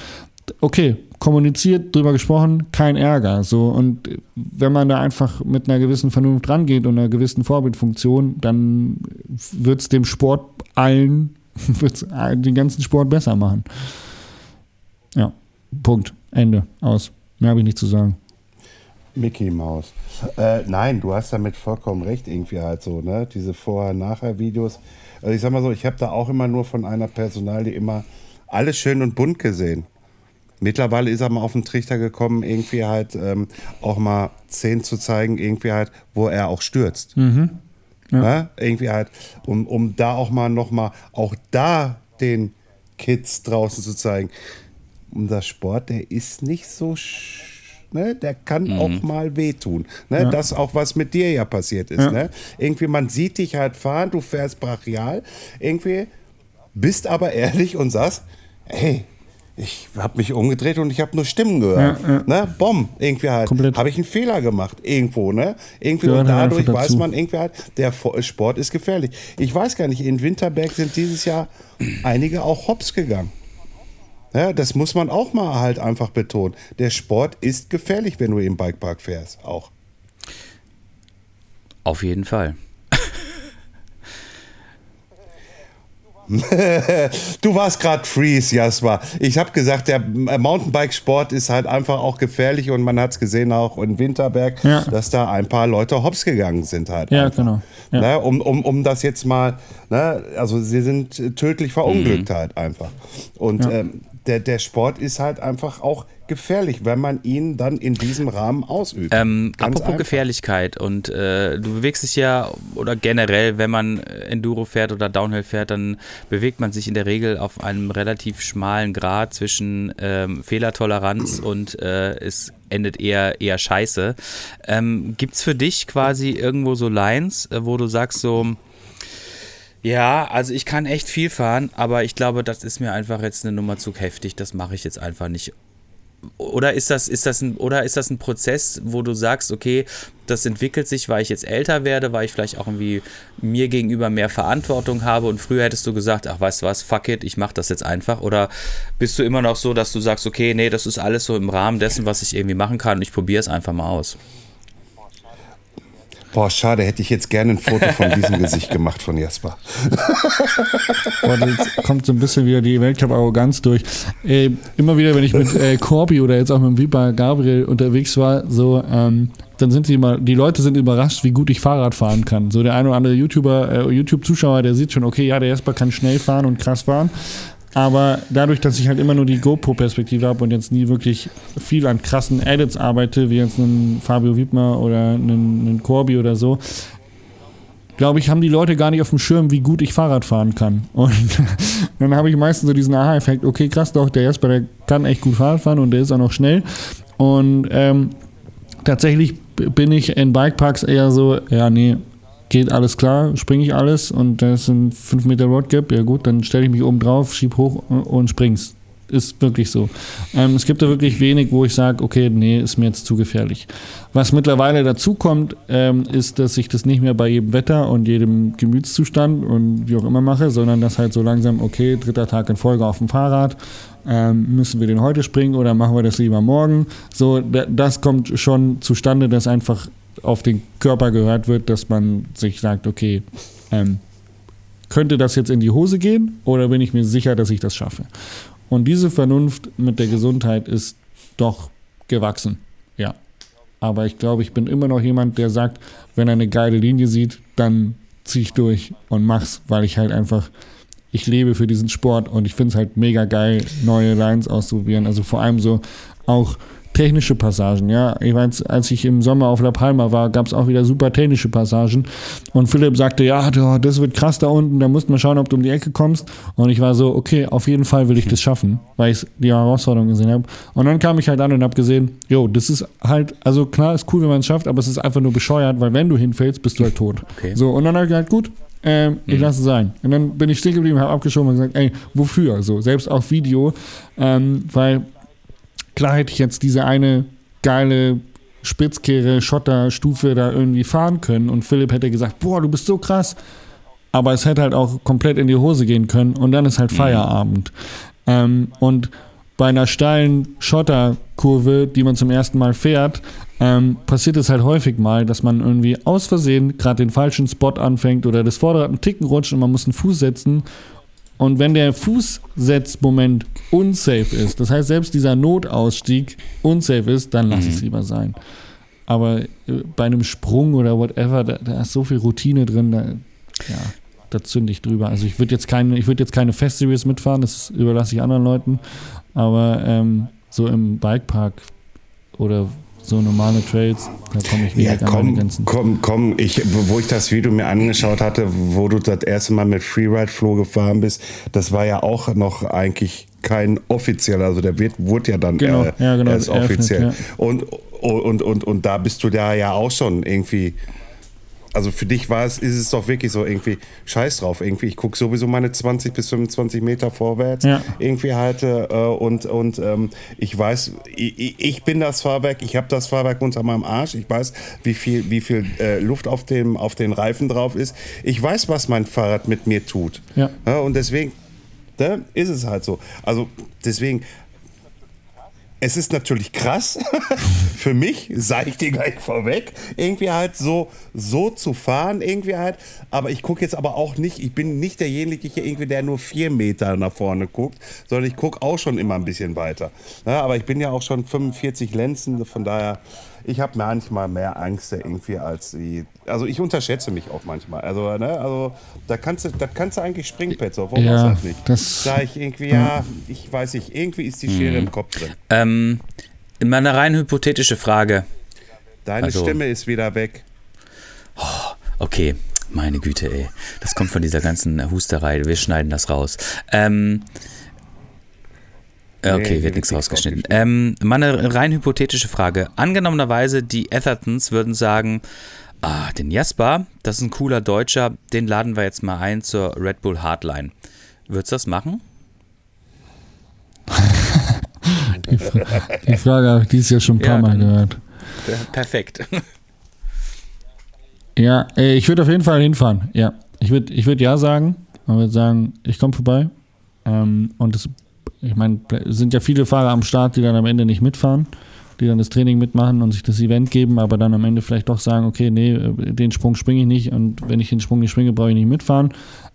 okay, kommuniziert, drüber gesprochen, kein Ärger. So, und wenn man da einfach mit einer gewissen Vernunft rangeht und einer gewissen Vorbildfunktion, dann wird es dem Sport allen, wird's den ganzen Sport besser machen. Ja, Punkt. Ende. Aus. Mehr habe ich nicht zu sagen. Mickey Maus. Äh, nein, du hast damit vollkommen recht, irgendwie halt so, ne? Diese Vorher-Nachher-Videos. Also ich sag mal so, ich habe da auch immer nur von einer Personalie immer alles schön und bunt gesehen. Mittlerweile ist er mal auf den Trichter gekommen, irgendwie halt ähm, auch mal Szenen zu zeigen, irgendwie halt, wo er auch stürzt. Ne? Irgendwie halt, um, um da auch mal nochmal, auch da den Kids draußen zu zeigen. Unser Sport, der ist nicht so, sch- ne? der kann auch mal wehtun. Ne? Das auch, was mit dir ja passiert ist. Ja. Ne? Irgendwie, man sieht dich halt fahren, du fährst brachial, irgendwie, bist aber ehrlich und sagst, hey, ich habe mich umgedreht und ich habe nur Stimmen gehört. Ja, ja. Ne? Bom, irgendwie halt. Habe ich einen Fehler gemacht, irgendwo, ne? Irgendwie und halt dadurch weiß man irgendwie halt, der Sport ist gefährlich. Ich weiß gar nicht, in Winterberg sind dieses Jahr einige auch hops gegangen. Ja, das muss man auch mal halt einfach betonen. Der Sport ist gefährlich, wenn du im Bikepark fährst, auch. Auf jeden Fall. Du warst gerade Freeze, Jasper. Ich habe gesagt, der Mountainbike-Sport ist halt einfach auch gefährlich und man hat es gesehen auch in Winterberg, Ja. dass da ein paar Leute hops gegangen sind halt. Ja, einfach. genau. Ja. Ne, um, um, um das jetzt mal, ne, also sie sind tödlich verunglückt halt einfach. Und Ja. ähm, der, der Sport ist halt einfach auch gefährlich, wenn man ihn dann in diesem Rahmen ausübt. Ähm, apropos einfach. Gefährlichkeit und äh, du bewegst dich ja oder generell, wenn man Enduro fährt oder Downhill fährt, dann bewegt man sich in der Regel auf einem relativ schmalen Grad zwischen ähm, Fehlertoleranz und äh, es endet eher eher scheiße. Ähm, Gibt es für dich quasi irgendwo so Lines, äh, wo du sagst so, ja, also ich kann echt viel fahren, aber ich glaube, das ist mir einfach jetzt eine Nummer zu heftig, das mache ich jetzt einfach nicht. Oder ist das, ist das ein, oder ist das ein Prozess, wo du sagst, okay, das entwickelt sich, weil ich jetzt älter werde, weil ich vielleicht auch irgendwie mir gegenüber mehr Verantwortung habe und früher hättest du gesagt, ach weißt du was, fuck it, ich mach das jetzt einfach. Oder bist du immer noch so, dass du sagst, okay, nee, das ist alles so im Rahmen dessen, was ich irgendwie machen kann und ich probiere es einfach mal aus. Boah, schade, hätte ich jetzt gerne ein Foto von diesem Gesicht gemacht von Jasper. Boah, jetzt kommt so ein bisschen wieder die Weltcup-Arroganz durch. Äh, immer wieder, wenn ich mit äh, Corby oder jetzt auch mit dem Viper Gabriel unterwegs war, so, ähm, dann sind die immer, die Leute sind überrascht, wie gut ich Fahrrad fahren kann. So der ein oder andere YouTuber, äh, YouTube-Zuschauer, der sieht schon, okay, ja, der Jesper kann schnell fahren und krass fahren. Aber dadurch, dass ich halt immer nur die GoPro-Perspektive habe und jetzt nie wirklich viel an krassen Edits arbeite, wie jetzt einen Fabio Wiedmer oder einen, Corby oder so, glaube ich, haben die Leute gar nicht auf dem Schirm, wie gut ich Fahrrad fahren kann. Und dann habe ich meistens so diesen Aha-Effekt, okay, krass, doch, der Jasper, der kann echt gut Fahrrad fahren und der ist auch noch schnell. Und ähm, tatsächlich bin ich in Bikeparks eher so, ja, nee, geht alles klar, springe ich alles und da ist ein 5 Meter Road Gap, ja gut, dann stelle ich mich oben drauf, schieb hoch und spring's. Ist wirklich so. Ähm, es gibt da wirklich wenig, wo ich sage, okay, nee, ist mir jetzt zu gefährlich. Was mittlerweile dazu kommt, ähm, ist, dass ich das nicht mehr bei jedem Wetter und jedem Gemütszustand und wie auch immer mache, sondern dass halt so langsam, okay, dritter Tag in Folge auf dem Fahrrad, ähm, müssen wir den heute springen oder machen wir das lieber morgen? So, da, das kommt schon zustande, dass einfach auf den Körper gehört wird, dass man sich sagt, okay, ähm, könnte das jetzt in die Hose gehen oder bin ich mir sicher, dass ich das schaffe? Und diese Vernunft mit der Gesundheit ist doch gewachsen, ja. Aber ich glaube, ich bin immer noch jemand, der sagt, wenn er eine geile Linie sieht, dann ziehe ich durch und mach's, weil ich halt einfach, ich lebe für diesen Sport und ich finde es halt mega geil, neue Lines auszuprobieren. Also vor allem so auch technische Passagen, ja. Ich weiß, als ich im Sommer auf La Palma war, gab es auch wieder super technische Passagen. Und Philipp sagte, ja, das wird krass da unten, da musst man schauen, ob du um die Ecke kommst. Und ich war so, okay, auf jeden Fall will ich das schaffen, weil ich die Herausforderung gesehen habe. Und dann kam ich halt an und habe gesehen, jo, das ist halt, also klar, ist cool, wenn man es schafft, aber es ist einfach nur bescheuert, weil wenn du hinfällst, bist du halt tot. Okay. So, und dann habe ich gesagt, gut, ähm, ich lasse es sein. Und dann bin ich stehen geblieben, habe abgeschoben und gesagt, ey, wofür? So, selbst auf Video, ähm, weil klar hätte ich jetzt diese eine geile Spitzkehre, Schotterstufe da irgendwie fahren können und Philipp hätte gesagt, boah, du bist so krass. Aber es hätte halt auch komplett in die Hose gehen können und dann ist halt Feierabend. Ähm, und bei einer steilen Schotterkurve, die man zum ersten Mal fährt, ähm, passiert es halt häufig mal, dass man irgendwie aus Versehen gerade den falschen Spot anfängt oder das Vorderrad einen Ticken rutscht und man muss einen Fuß setzen und wenn der Fußsetzmoment unsafe ist, das heißt, selbst dieser Notausstieg unsafe ist, dann lasse ich es lieber sein. Aber äh, bei einem Sprung oder whatever, da, da ist so viel Routine drin, da, ja, da zünde ich drüber. Also ich würde jetzt keine, ich würde jetzt keine Fest Series mitfahren, das überlasse ich anderen Leuten. Aber ähm, so im Bikepark oder so normale Trails, da komme ich Ja, wenig an meine komm, Grenzen. komm, komm. Ich, wo ich das Video mir angeschaut hatte, wo du das erste Mal mit Freeride Flow gefahren bist, das war ja auch noch eigentlich kein offizieller, also der wird, wurde ja dann Genau, äh, ja, genau, erst offiziell. ja. Und, und, und, und da bist du da ja auch schon irgendwie also für dich war es, ist es doch wirklich so irgendwie scheiß drauf. Irgendwie, ich gucke sowieso meine 20 bis 25 Meter vorwärts. Ja. Irgendwie halt äh, und, und ähm, ich weiß, ich, ich bin das Fahrwerk, ich habe das Fahrwerk unter meinem Arsch. Ich weiß, wie viel, wie viel äh, Luft auf, dem, auf den Reifen drauf ist. Ich weiß, was mein Fahrrad mit mir tut. Ja. und deswegen ne, ist es halt so. Also deswegen es ist natürlich krass für mich, sage ich dir gleich vorweg, irgendwie halt so, so zu fahren, irgendwie halt. Aber ich gucke jetzt aber auch nicht, ich bin nicht derjenige hier irgendwie, der nur vier Meter nach vorne guckt, sondern ich gucke auch schon immer ein bisschen weiter. Ja, aber ich bin ja auch schon 45 Lenzen, von daher, ich habe manchmal mehr Angst irgendwie als die. Also ich unterschätze mich auch manchmal. Also, ne, also da kannst du, da kannst du eigentlich springen, Petzo. Warum Ja, das nicht? das- da ich irgendwie, ja, ich weiß nicht, irgendwie ist die Schere im Kopf drin. Ähm, mal eine rein hypothetische Frage. Deine Also- Stimme ist wieder weg. Okay, meine Güte, ey. Das kommt von dieser ganzen Husterei. Wir schneiden das raus. Ähm, äh, okay, Nee, wird nichts rausgeschnitten. Ähm, mal eine rein hypothetische Frage. Angenommenerweise, die Ethertons würden sagen, ah, den Jasper, das ist ein cooler Deutscher, den laden wir jetzt mal ein zur Red Bull Hardline. Würdest du das machen? Die, Fra die Frage habe ich dieses Jahr schon ein paar Ja, Mal gehört. Perfekt. Ja, äh, ich würde auf jeden Fall hinfahren. Ja, ich würde ich würd ja sagen. Man würde sagen, ich komme vorbei. Ähm, und es, ich meine, es sind ja viele Fahrer am Start, die dann am Ende nicht mitfahren, die dann das Training mitmachen und sich das Event geben, aber dann am Ende vielleicht doch sagen, okay, nee, äh, den Sprung springe ich nicht und wenn ich den Sprung nicht springe, brauche ich nicht mitfahren.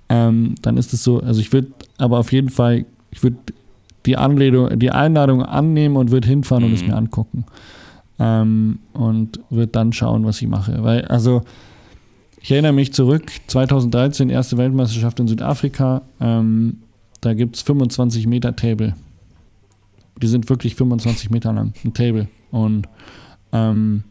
Ähm, dann ist es so, also ich würde aber auf jeden Fall, ich würde die Anledung, die Einladung annehmen und würde hinfahren und es mir angucken. Ähm, und würde dann schauen, was ich mache. Weil, also, ich erinnere mich zurück, 2013, erste Weltmeisterschaft in Südafrika. Ähm, da gibt es 25 Meter Table. Die sind wirklich 25 Meter lang, ein Table. Und ähm,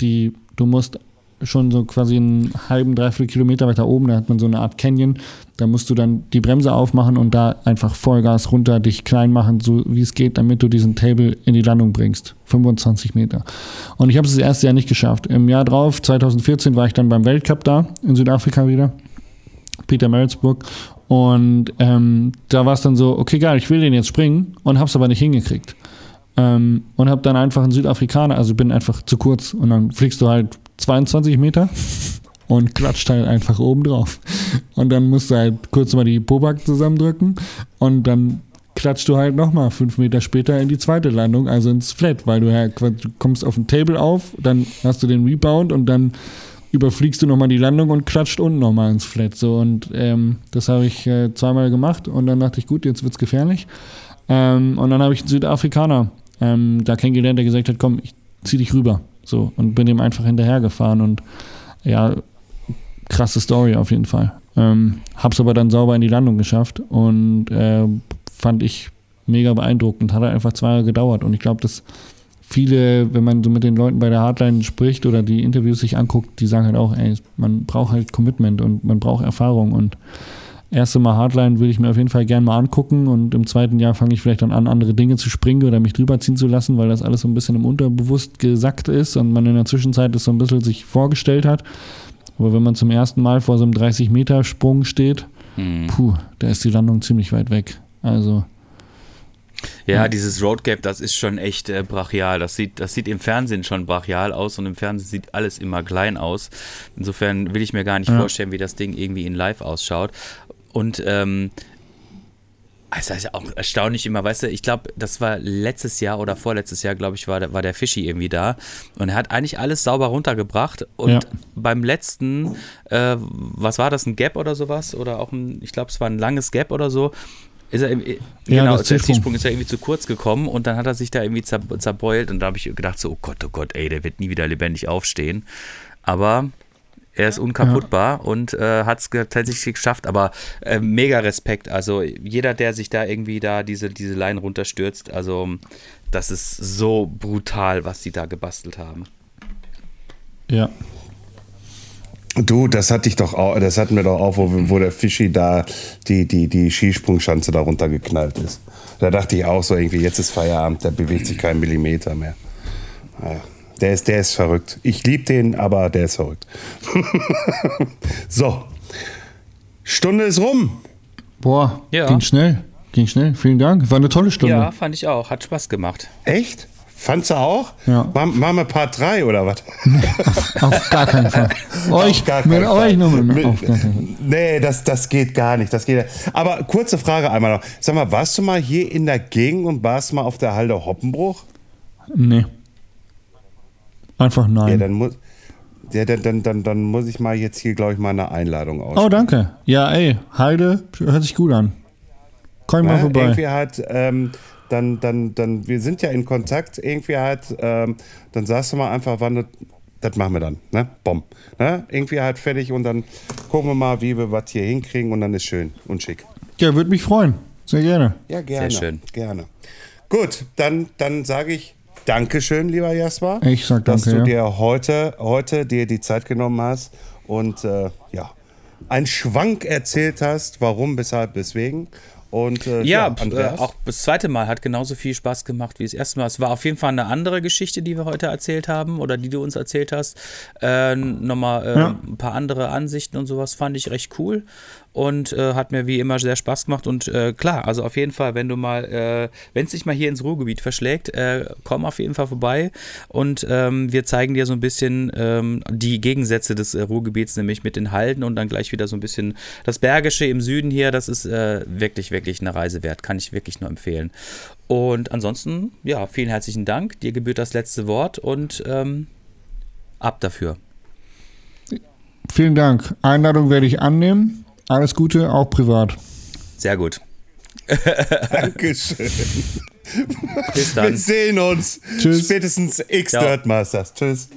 die, du musst schon so quasi einen halben, dreiviertel Kilometer weiter oben, da hat man so eine Art Canyon, da musst du dann die Bremse aufmachen und da einfach Vollgas runter, dich klein machen, so wie es geht, damit du diesen Table in die Landung bringst. 25 Meter. Und ich habe es das erste Jahr nicht geschafft. Im Jahr drauf, 2014, war ich dann beim Weltcup da, in Südafrika wieder. Peter Maritzburg. Und ähm, da war es dann so, okay, geil, ich will den jetzt springen und hab's aber nicht hingekriegt. Ähm, und hab dann einfach einen Südafrikaner, also bin einfach zu kurz und dann fliegst du halt 22 Meter und klatscht halt einfach oben drauf. Und dann musst du halt kurz mal die Pobak zusammendrücken und dann klatscht du halt nochmal fünf Meter später in die zweite Landung, also ins Flat, weil du, ja, quasi- du kommst auf den Table auf, dann hast du den Rebound und dann überfliegst du nochmal die Landung und klatscht unten nochmal ins Flat. So, und ähm, das habe ich äh, zweimal gemacht und dann dachte ich, gut, jetzt wird's gefährlich. Ähm, und dann habe ich einen Südafrikaner ähm, da kennengelernt, der gesagt hat, komm, ich zieh dich rüber. So, und bin ihm einfach hinterhergefahren und ja, krasse Story auf jeden Fall. Ähm, hab's aber dann sauber in die Landung geschafft und äh, fand ich mega beeindruckend. Hat halt einfach zwei Jahre gedauert und ich glaube, dass viele, wenn man so mit den Leuten bei der Hardline spricht oder die Interviews sich anguckt, die sagen halt auch, ey, man braucht halt Commitment und man braucht Erfahrung und erste Mal Hardline würde ich mir auf jeden Fall gerne mal angucken und im zweiten Jahr fange ich vielleicht dann an, andere Dinge zu springen oder mich drüber ziehen zu lassen, weil das alles so ein bisschen im Unterbewusst gesackt ist und man in der Zwischenzeit das so ein bisschen sich vorgestellt hat. Aber wenn man zum ersten Mal vor so einem 30-Meter-Sprung steht, puh, da ist die Landung ziemlich weit weg. Also, Ja, dieses Road Gap, das ist schon echt äh, brachial. Das sieht, das sieht im Fernsehen schon brachial aus und im Fernsehen sieht alles immer klein aus. Insofern will ich mir gar nicht Ja. vorstellen, wie das Ding irgendwie in live ausschaut. Und ähm, es ist auch erstaunlich immer, weißt du, ich glaube, das war letztes Jahr oder vorletztes Jahr, glaube ich, war, der- war der Fischi irgendwie da und er hat eigentlich alles sauber runtergebracht und Ja. beim letzten, äh, was war das, ein Gap oder sowas oder auch ein, ich glaube, es war ein langes Gap oder so, ist er, im- Ja, genau, der Zielsprung. Zielsprung ist ja irgendwie zu kurz gekommen und dann hat er sich da irgendwie zer, zerbeult und da habe ich gedacht so, oh Gott, oh Gott, ey, der wird nie wieder lebendig aufstehen. Aber er ist unkaputtbar und äh, hat es tatsächlich geschafft, aber äh, mega Respekt. Also jeder, der sich da irgendwie da diese, diese Line runterstürzt, also das ist so brutal, was die da gebastelt haben. ja. Du, das hatte ich doch auch, das hatten wir doch auch, wo, wo der Fischi da die, die, die Skisprungschanze da runtergeknallt ist. Da dachte ich auch so irgendwie, jetzt ist Feierabend, da bewegt sich kein Millimeter mehr. Ja, Der ist, der ist verrückt. Ich liebe den, aber der ist verrückt. so. Stunde ist rum. Boah, Ja. ging schnell. Ging schnell. Vielen Dank. War eine tolle Stunde. Ja, fand ich auch. Hat Spaß gemacht. Echt? Fandst du auch? Ja. Machen wir Part 3 oder was? Auf gar keinen Fall. euch, gar mit Fall. euch nur mit, Mit-. Nee, das, das geht gar nicht. Das geht. Aber kurze Frage einmal noch. Sag mal, warst du mal hier in der Gegend und warst mal auf der Halde Hoppenbruch? Nee. Einfach Ja, nein. dann muss. Ja, dann, dann, dann, dann muss ich mal jetzt hier, glaube ich, mal eine Einladung aus. oh, danke. Ja, ey, Heide, hört sich gut an. Komm mal Ne? vorbei. Irgendwie halt, ähm, dann, dann, dann, wir sind ja in Kontakt, irgendwie halt, ähm, dann sagst du mal einfach, wann das, das machen wir dann, ne? Bom. Ne? Irgendwie halt fertig und dann gucken wir mal, wie wir was hier hinkriegen und dann ist schön und schick. Ja, würde mich freuen. Sehr gerne. Ja, gerne. Sehr schön. Gerne. Gut, dann, dann sage ich Dankeschön, lieber Jasper. Ich sag Dass danke, du ja. dir heute, heute dir die Zeit genommen hast und äh, ja, einen Schwank erzählt hast, warum, weshalb, weswegen. Und äh, Ja, äh, Andreas? auch das zweite Mal hat genauso viel Spaß gemacht wie das erste Mal. Es war auf jeden Fall eine andere Geschichte, die wir heute erzählt haben oder die du uns erzählt hast. Äh, Nochmal äh, Ja. ein paar andere Ansichten und sowas fand ich recht cool und äh, hat mir wie immer sehr Spaß gemacht. Und äh, klar, also auf jeden Fall, wenn du mal, äh, wenn es dich mal hier ins Ruhrgebiet verschlägt, äh, komm auf jeden Fall vorbei und ähm, wir zeigen dir so ein bisschen ähm, die Gegensätze des äh, Ruhrgebiets, nämlich mit den Halden und dann gleich wieder so ein bisschen das Bergische im Süden hier. Das ist äh, wirklich, wirklich eine Reise wert. Kann ich wirklich nur empfehlen. Und ansonsten, ja, vielen herzlichen Dank. Dir gebührt das letzte Wort und ähm, ab dafür. Vielen Dank. Einladung werde ich annehmen. Alles Gute, auch privat. Sehr gut. Dankeschön. Bis Wir dann. sehen uns. Tschüss. Spätestens X Ciao. Dirtmasters. Tschüss.